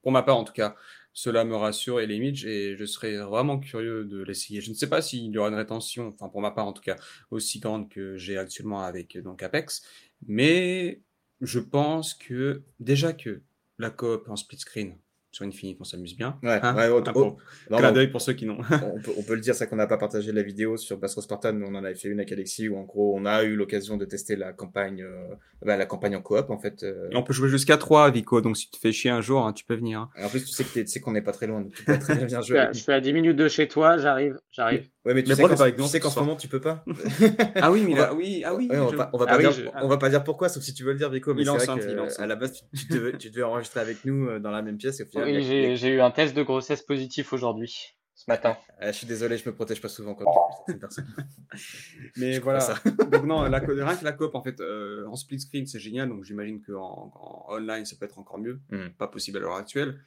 pour ma part en tout cas. Cela me rassure et l'image et je serais vraiment curieux de l'essayer. Je ne sais pas s'il y aura une rétention, enfin pour ma part en tout cas, aussi grande que j'ai actuellement avec donc Apex, mais je pense que déjà que la coop en split screen sur Infinite, on s'amuse bien. Ouais, hein ouais, oh, d'œil pour ceux qui n'ont. on, peut, le dire, c'est qu'on n'a pas partagé la vidéo sur Bastro Spartan, mais on en avait fait une avec Alexis où en gros on a eu l'occasion de tester la campagne, euh, bah, la campagne en coop en fait. Euh. On peut jouer jusqu'à 3 Vico, donc si tu te fais chier un jour, hein, tu peux venir. Hein. En plus, tu sais qu'on n'est pas très loin, tu peux très bien jouer. Je suis à 10 minutes de chez toi, j'arrive, j'arrive. Ouais, mais tu Mais sais tu sais ce qu'en ce soir moment, tu peux pas. Ah oui, mais là, oui, ah oui. Ouais, on, je- va pas, on va Ah pas oui, dire, je- on va pas dire pourquoi, sauf si tu veux le dire, Vico. Mais Il est c'est vrai enceinte, il est que, enceinte. à la base, tu, tu devais, tu devais enregistrer avec nous euh, dans la même pièce. Et au final, Oui, j'ai eu un test de grossesse positif aujourd'hui, ce matin. Ah, je suis désolé, je me protège pas souvent comme certaines personnes. Mais Je voilà. donc non, la, rien que la coop, en fait, euh, en split screen, c'est génial. Donc j'imagine qu'en en online, ça peut être encore mieux. Mm. Pas possible à l'heure actuelle.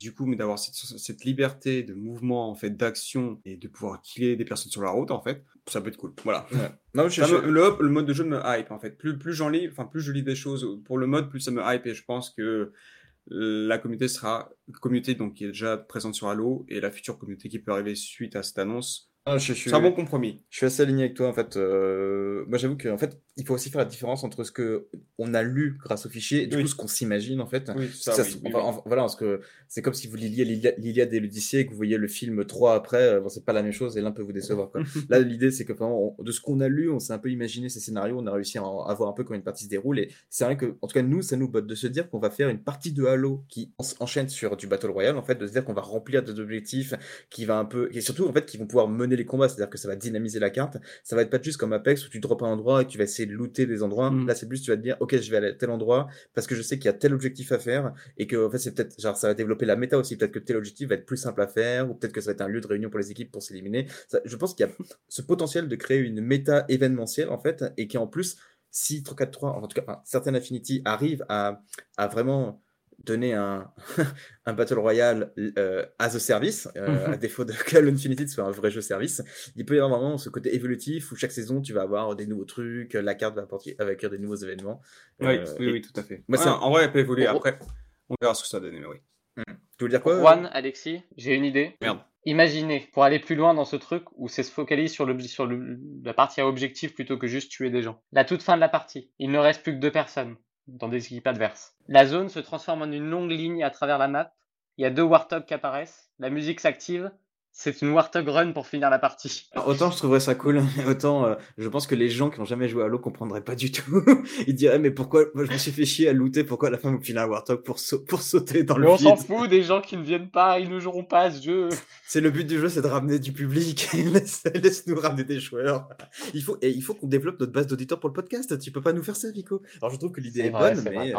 Du coup, mais d'avoir cette, cette liberté de mouvement, en fait, d'action et de pouvoir killer des personnes sur la route, en fait, ça peut être cool. Voilà. Ouais. Non, je, je- le, le mode de jeu me hype, en fait. Plus, plus j'en lis, enfin, plus je lis des choses pour le mode, plus ça me hype. Et je pense que la communauté sera, communauté donc, qui est déjà présente sur Halo et la future communauté qui peut arriver suite à cette annonce, non, je, je suis, c'est un bon compromis. je suis assez aligné avec toi en fait. Euh, moi, j'avoue qu'en fait, il faut aussi faire la différence entre ce que on a lu grâce au fichier et du Oui. coup ce qu'on s'imagine en fait. Oui, ça, Ça, oui, c'est- oui, enfin, oui. en- voilà, parce que c'est comme si vous lisiez l'Ilia- l'Iliade et l'Odyssée et que vous voyez le film 3 après, euh, bon, c'est pas la même chose et l'un peut vous décevoir. Quoi. Là, l'idée, c'est que vraiment, on- de ce qu'on a lu, on s'est un peu imaginé ces scénarios, on a réussi à, en- à voir un peu comment une partie se déroule. Et c'est vrai que, en tout cas, nous, ça nous botte de se dire qu'on va faire une partie de Halo qui en- enchaîne sur du Battle Royale, en fait, de se dire qu'on va remplir des objectifs, qui va un peu, et surtout, en fait, qui vont pouvoir mener les combats, c'est-à-dire que ça va dynamiser la carte. Ça va être pas juste comme Apex où tu drops un endroit et tu vas essayer de looter des endroits. Mhm. Là, c'est plus, tu vas te dire, ok, je vais aller à tel endroit parce que je sais qu'il y a tel objectif à faire et que, en fait, c'est peut-être, genre, ça va développer la méta aussi. Peut-être que tel objectif va être plus simple à faire ou peut-être que ça va être un lieu de réunion pour les équipes pour s'éliminer. Ça- Je pense qu'il y a ce potentiel de créer une méta événementielle, en fait, et qui en plus, si 343, en tout cas, enfin, certaines Affinity arrivent à, à vraiment donner un, un Battle Royale euh, as a service, euh, à défaut de que Halo Infinity soit un vrai jeu service, il peut y avoir vraiment ce côté évolutif où chaque saison tu vas avoir des nouveaux trucs, la carte va apporter, accueillir des nouveaux événements. Oui, Euh, oui, et- oui, tout à fait. Moi, Ouais, c'est un- En vrai, elle peut évoluer Oh, oh. après. On verra ce que ça donne, mais oui. Tu veux dire quoi Juan, Alexis, j'ai une idée. Merde. Imaginez, pour aller plus loin dans ce truc où c'est se focalise sur, sur le- la partie à objectif plutôt que juste tuer des gens. La toute fin de la partie, il ne reste plus que deux personnes dans des équipes adverses. La zone se transforme en une longue ligne à travers la map. Il y a deux Warthogs qui apparaissent. La musique s'active. C'est une Warthog Run pour finir la partie. Alors, Autant je trouverais ça cool, autant euh, je pense que les gens qui n'ont jamais joué à Halo comprendraient pas du tout. Ils diraient mais pourquoi moi je me suis fait chier à looter, pourquoi à la fin vous filez un Warthog pour, pour sauter dans Mais le on s'en vide? fout des gens qui ne viennent pas, ils ne joueront pas à ce jeu. C'est le but du jeu, c'est de ramener du public. Laisse- Laisse-nous ramener des joueurs. Il faut, et il faut qu'on développe notre base d'auditeurs pour le podcast. Tu peux pas nous faire ça, Vico. Alors je trouve que l'idée est, vrai, bonne, mais vrai, euh.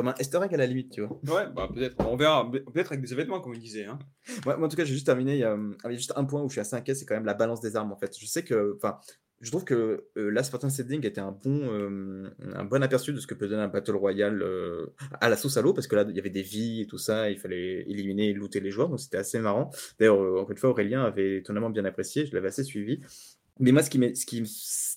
Comme un easter egg à la limite, tu vois. Ouais, bah peut-être. On verra. Peut-être avec des événements, comme il disait. Hein. Moi, moi, en tout cas, j'ai juste terminé. Il y, a, euh, juste un point où je suis assez inquiet, c'est quand même la balance des armes en fait. Je sais que, enfin, je trouve que euh, là, Spartan Setting était un bon, euh, un bon aperçu de ce que peut donner un Battle Royale euh, à la sauce Halo, parce que là, il y avait des vies et tout ça, il fallait éliminer et looter les joueurs, donc c'était assez marrant. D'ailleurs, encore une fois, Aurélien avait étonnamment bien apprécié, je l'avais assez suivi. Mais moi, ce qui, m'est- ce qui me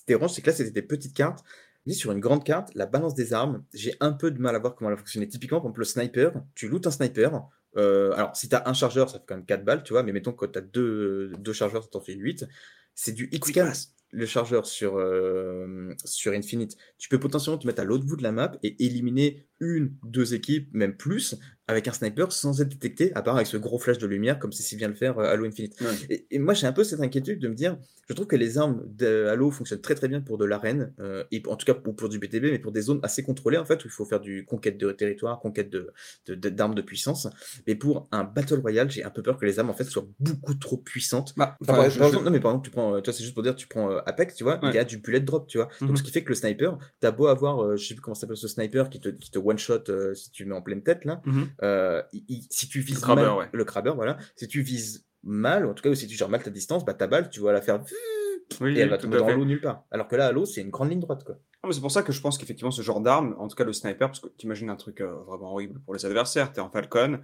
dérange, c'est que là, c'était des petites cartes. Sur une grande carte, la balance des armes, j'ai un peu de mal à voir comment elle fonctionnait. Typiquement, par exemple, le sniper, tu lootes un sniper. euh, alors, si tu as un chargeur, ça fait quand même 4 balles, tu vois, mais mettons que tu as deux, deux chargeurs, ça t'en fait 8. C'est du X-Cam, le chargeur sur, euh, sur Infinite. Tu peux potentiellement te mettre à l'autre bout de la map et éliminer une, deux équipes, même plus, avec un sniper sans être détecté, à part avec ce gros flash de lumière, comme c'est si bien le faire euh, Halo Infinite. Ouais. Et, et moi, j'ai un peu cette inquiétude de me dire, je trouve que les armes de Halo fonctionnent très très bien pour de l'arène, euh, et en tout cas pour, pour du BTB, mais pour des zones assez contrôlées en fait, où il faut faire du conquête de territoire, conquête de de- de- d'armes de, puissance. Mais pour un Battle Royale, j'ai un peu peur que les armes en fait soient beaucoup trop puissantes. Bah, Enfin, enfin, par, je- par je- exemple, non mais par exemple, tu prends, euh, tu vois, c'est juste pour dire, tu prends euh, Apex, tu vois, il y a du bullet drop, tu vois. Mhm. Donc ce qui fait que le sniper, t'as beau avoir, euh, je sais plus comment s'appelle ce sniper qui te, qui te one shot si tu le mets en pleine tête là, Mhm. Euh, il- il- si tu vises crabber, mal, ouais. le crabber, voilà, si tu vises mal, ou en tout cas, ou si tu gères mal ta distance, bah ta balle, tu vas la faire Oui, et elle va tomber dans l'eau nulle part. Alors que là, à l'eau, c'est une grande ligne droite, quoi. Mais c'est pour ça que je pense qu'effectivement, ce genre d'arme, en tout cas le sniper, parce que tu imagines un truc euh, vraiment horrible pour les adversaires, t'es en Falcon,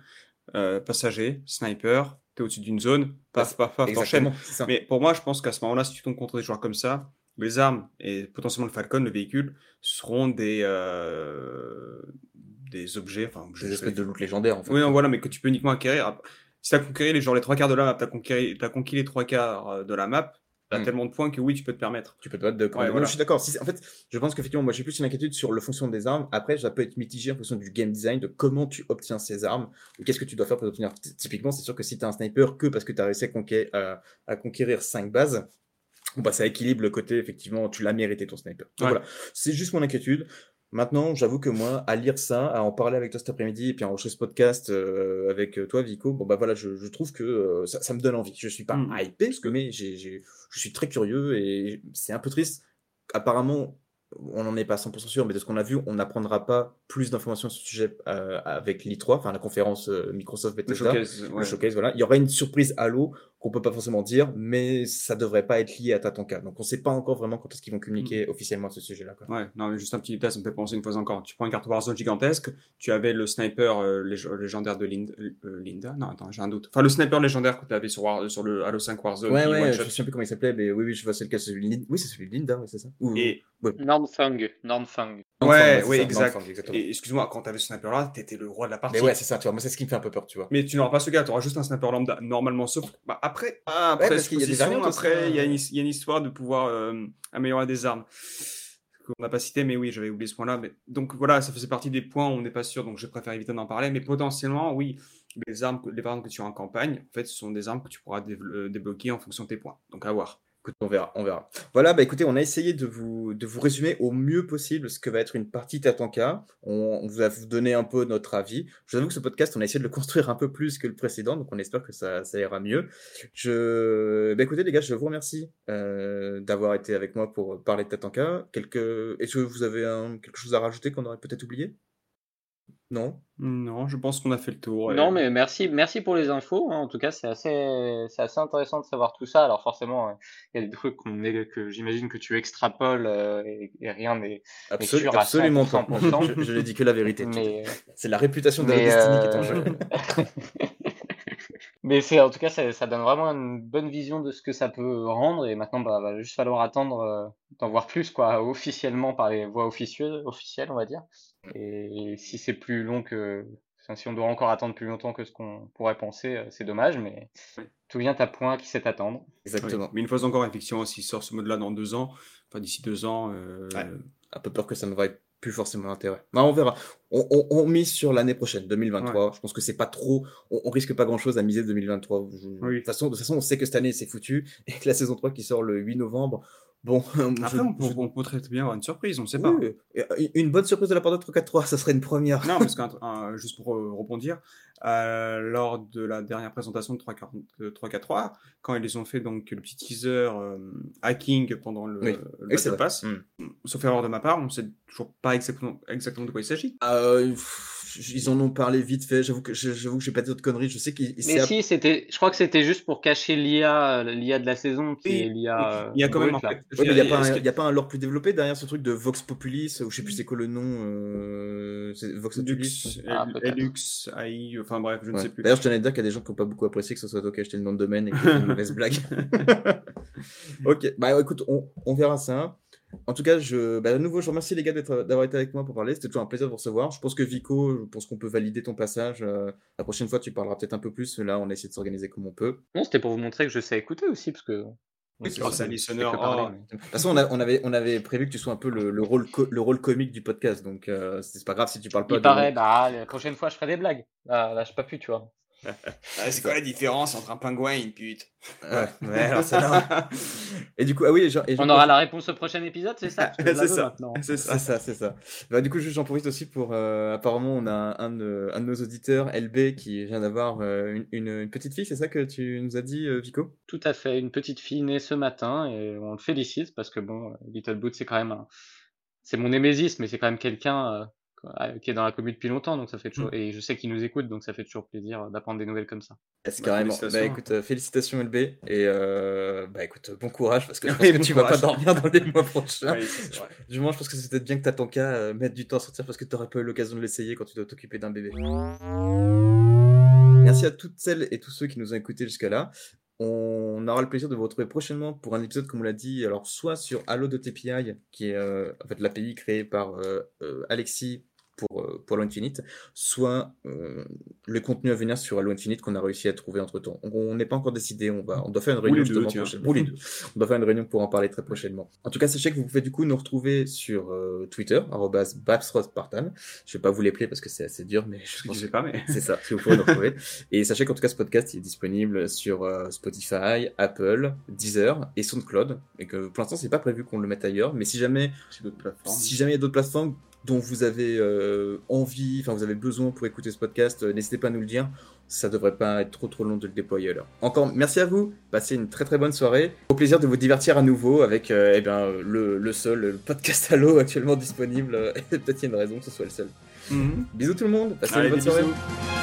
euh, passager, sniper, t'es au-dessus d'une zone, paf, paf, paf, t'enchaînes. Mais pour moi, je pense qu'à ce moment-là, si tu tombes contre des joueurs comme ça, les armes et potentiellement le Falcon, le véhicule, seront des, euh, des objets, enfin, objets, Des espèces de loot légendaires, en fait. Oui, non, voilà, mais que tu peux uniquement acquérir. Si t'as conquéri les, genre, les trois quarts de la map, t'as conquéri, t'as conquis les trois quarts euh, de la map, t'as Mm. tellement de points que oui, tu peux te permettre. Tu peux te battre de Ouais, voilà. Je suis d'accord. Si, en fait, je pense qu'effectivement, moi, j'ai plus une inquiétude sur le fonction des armes. Après, ça peut être mitigé en fonction du game design, de comment tu obtiens ces armes, ou qu'est-ce que tu dois faire pour les obtenir. Ty- Typiquement, c'est sûr que si tu as un sniper que parce que tu as réussi à, conquérir, à, à conquérir 5 bases, bah, ça équilibre le côté, effectivement, tu l'as mérité ton sniper. Donc Ouais. voilà, c'est juste mon inquiétude. Maintenant, j'avoue que moi, à lire ça, à en parler avec toi cet après-midi, et puis à enregistrer ce podcast euh, avec euh, toi, Vico, bon bah voilà, je, je trouve que euh, ça, ça me donne envie. Je suis pas Mm. hypé, parce que mais je suis très curieux et c'est un peu triste. Apparemment, on n'en est pas 100% sûr, mais de ce qu'on a vu, on n'apprendra pas plus d'informations sur ce sujet euh, avec l'I3, enfin la conférence Microsoft Le Bethesda. showcase, Le showcase, voilà. Il y aura une surprise Halo qu'on peut pas forcément dire, mais ça devrait pas être lié à Tatanka. Donc on sait pas encore vraiment quand est-ce qu'ils vont communiquer Mm. officiellement à ce sujet-là. quoi. Ouais, non, mais juste un petit détail, ça me fait penser une fois encore. Tu prends une carte Warzone gigantesque, tu avais le sniper euh, lég- légendaire de Linda, euh, Linda? Non, attends, j'ai un doute. Enfin, le sniper légendaire que tu avais sur, War- sur le Halo 5 Warzone. Ouais, ouais, je sais plus comment il s'appelait, mais oui, oui, je vois c'est lequel, c'est celui de Lin- Oui, c'est celui de Linda, ouais, c'est ça. Ou- Et, Normfang, Normfang. Ouais, ouais, exact. Excuse-moi, quand t'avais ce sniper là, t'étais le roi de la partie. Mais ouais, c'est ça, tu vois, moi c'est ce qui me fait un peu peur, tu vois. Mais tu n'auras pas ce gars, tu auras juste un sniper lambda, normalement, sauf. Bah, après, Ah, après, parce qu'il y a des aussi, après, il y, a hein. une, il y a une histoire de pouvoir euh, améliorer des armes. Qu'on n'a pas cité, mais oui, j'avais oublié ce point-là. Mais... Donc voilà, ça faisait partie des points où on n'est pas sûr, donc je préfère éviter d'en parler. Mais potentiellement, oui, les armes, que- les armes que tu as en campagne, en fait, ce sont des armes que tu pourras euh, débloquer en fonction de tes points. Donc à voir. Écoute, on verra, on verra. Voilà, bah écoutez, on a essayé de vous, résumer au mieux possible ce que va être une partie Tatanka. On, vous a donné un peu notre avis. Je vous avoue que ce podcast, on a essayé de le construire un peu plus que le précédent, donc on espère que ça, ça ira mieux. Je, bah écoutez les gars, je vous remercie euh, d'avoir été avec moi pour parler de Tatanka. Quelques, est-ce que vous avez quelque chose à rajouter qu'on aurait peut-être oublié? Non? Non, je pense qu'on a fait le tour. et- Non, mais merci, merci pour les infos. hein. En tout cas, c'est assez, c'est assez intéressant de savoir tout ça. Alors forcément, euh, il y a des trucs qu'on est, que j'imagine que tu extrapoles euh, et, et rien n'est. Sûr à Absolument pas. 100%. Je, je n'ai dit que la vérité. Mais, C'est la réputation de la mais, Destiny qui est en euh, jeu. mais c'est en tout cas, ça, ça donne vraiment une bonne vision de ce que ça peut rendre. Et maintenant, bah, va juste falloir attendre euh, d'en voir plus, quoi, officiellement par les voies officieuses, officielles, on va dire. Et si c'est plus long que, enfin, si on doit encore attendre plus longtemps que ce qu'on pourrait penser, euh, c'est dommage. Mais Oui. tout vient à point qui sait attendre. Exactement. Oui. Mais une fois encore, effectivement, s'il sort ce mode-là dans deux ans, enfin d'ici deux ans, euh, Ouais. un peu peur que ça ne vaille plus forcément l'intérêt. Mais on verra. On, on, on mise sur l'année prochaine, 2023. Je pense que c'est pas trop. On, on risque pas grand chose à miser 2023. Je- De, toute façon, de toute façon, on sait que cette année c'est foutu et que la saison 3 qui sort le 8 novembre. Bon, Après, je- on, peut, je- on peut très bien avoir une surprise, on ne sait pas. Oui, et une bonne surprise de la part de 343, ça serait une première. Non, parce que juste pour euh, rebondir, euh, lors de la dernière présentation de 340 euh, 343, quand ils ont fait donc le petit teaser euh, hacking pendant le, Oui. le Battle. Pass, Mm. sauf erreur de ma part, on ne sait toujours pas exactement, exactement de quoi il s'agit. Euh, pff, ils en ont parlé vite fait. J'avoue que je- j'avoue que j'ai pas dit d'autres conneries. Je sais qu'il il Mais si, c'était, je crois que c'était juste pour cacher l'IA, euh, l'IA de la saison, qui Oui, est l'IA. euh, il y a quand même en fait. Ouais, il n'y a, pas un- que- y a pas un lore plus développé derrière ce truc de Vox Populis, ou je sais plus c'est quoi le nom. Euh, c'est Vox Populis Lux, Ah. Lux, AI, enfin bref, je ne sais plus. D'ailleurs, je tenais à dire qu'il y a des gens qui n'ont pas beaucoup apprécié que ce soit toi qui acheté le nom de domaine et que une mauvaise blague. ok, bah écoute, on, on verra ça. En tout cas, je, bah, à nouveau, je vous remercie les gars d'être- d'avoir été avec moi pour parler. C'était toujours un plaisir de vous recevoir. Je pense que Vico, je pense qu'on peut valider ton passage. Euh, la prochaine fois, tu parleras peut-être un peu plus. Là, on a essayé de s'organiser comme on peut. Non, c'était pour vous montrer que je sais écouter aussi, parce que. Oui, c'est un listener. Oh. De toute façon, on, a- on avait, on avait prévu que tu sois un peu le, le rôle, co- le rôle comique du podcast. Donc, euh, c'est pas grave si tu parles pas Il de- paraît, bah, la prochaine fois, je ferai des blagues. Là, là, j'ai pas pu, tu vois. Ah, c'est quoi la différence entre un pingouin et une pute? Ouais, ouais, alors c'est là. Et du coup, ah oui, et On aura la réponse au prochain épisode, c'est ça? C'est ça. C'est ça. ça, c'est ça. Bah, du coup, j'en profite aussi pour. euh, apparemment, on a un, de, un de nos auditeurs, LB, qui vient d'avoir euh, une, une, une petite fille, c'est ça que tu nous as dit, euh, Vico? Tout à fait. Une petite fille née ce matin et on le félicite parce que bon, Little Boot, c'est quand même un... C'est mon némésis, mais c'est quand même quelqu'un euh, qui est dans la commune depuis longtemps, donc ça fait toujours... Et je sais qu'il nous écoute, donc ça fait toujours plaisir euh, d'apprendre des nouvelles comme ça. C'est Bah, carrément. félicitations. Bah écoute, euh, félicitations, LB. Et euh, bah écoute, bon courage, parce que je pense Oui, que bon tu vas pas courage. dormir dans les mois prochains. Oui. Du moins, je pense que c'est peut-être bien que t'as ton cas, euh, mettre du temps à sortir parce que t'aurais pas eu l'occasion de l'essayer quand tu dois t'occuper d'un bébé. Merci à toutes celles et tous ceux qui nous ont écoutés jusqu'à là. On aura le plaisir de vous retrouver prochainement pour un épisode, comme on l'a dit, alors soit sur Halo de TPI, qui est euh, en fait l'API créée par euh, euh, Alexis pour, euh, pour Halo Infinite, soit euh, le contenu à venir sur Halo Infinite qu'on a réussi à trouver entre temps. On n'est pas encore décidé, on, va, on doit faire une réunion deux, prochainement. Deux. On doit faire une réunion pour en parler très prochainement. En tout cas, sachez que vous pouvez du coup nous retrouver sur euh, Twitter, arrobas babsrothpartan. Je vais pas vous les plaire parce que c'est assez dur, mais je Je sais pas, mais. c'est ça, si vous pouvez nous retrouver. Et sachez qu'en tout cas, ce podcast il est disponible sur euh, Spotify, Apple, Deezer et SoundCloud. Et que pour l'instant, c'est pas prévu qu'on le mette ailleurs. Mais si jamais, si jamais il y a d'autres plateformes, dont vous avez euh, envie, enfin vous avez besoin pour écouter ce podcast, euh, n'hésitez pas à nous le dire. Ça devrait pas être trop trop long de le déployer alors. Encore merci à vous, passez une très très bonne soirée. Au plaisir de vous divertir à nouveau avec euh, eh bien, le, le seul podcast Halo actuellement disponible. Peut-être qu'il y a une raison que ce soit le seul. Mhm. Bisous tout le monde, passez Allez, une bonne soirée. bisous.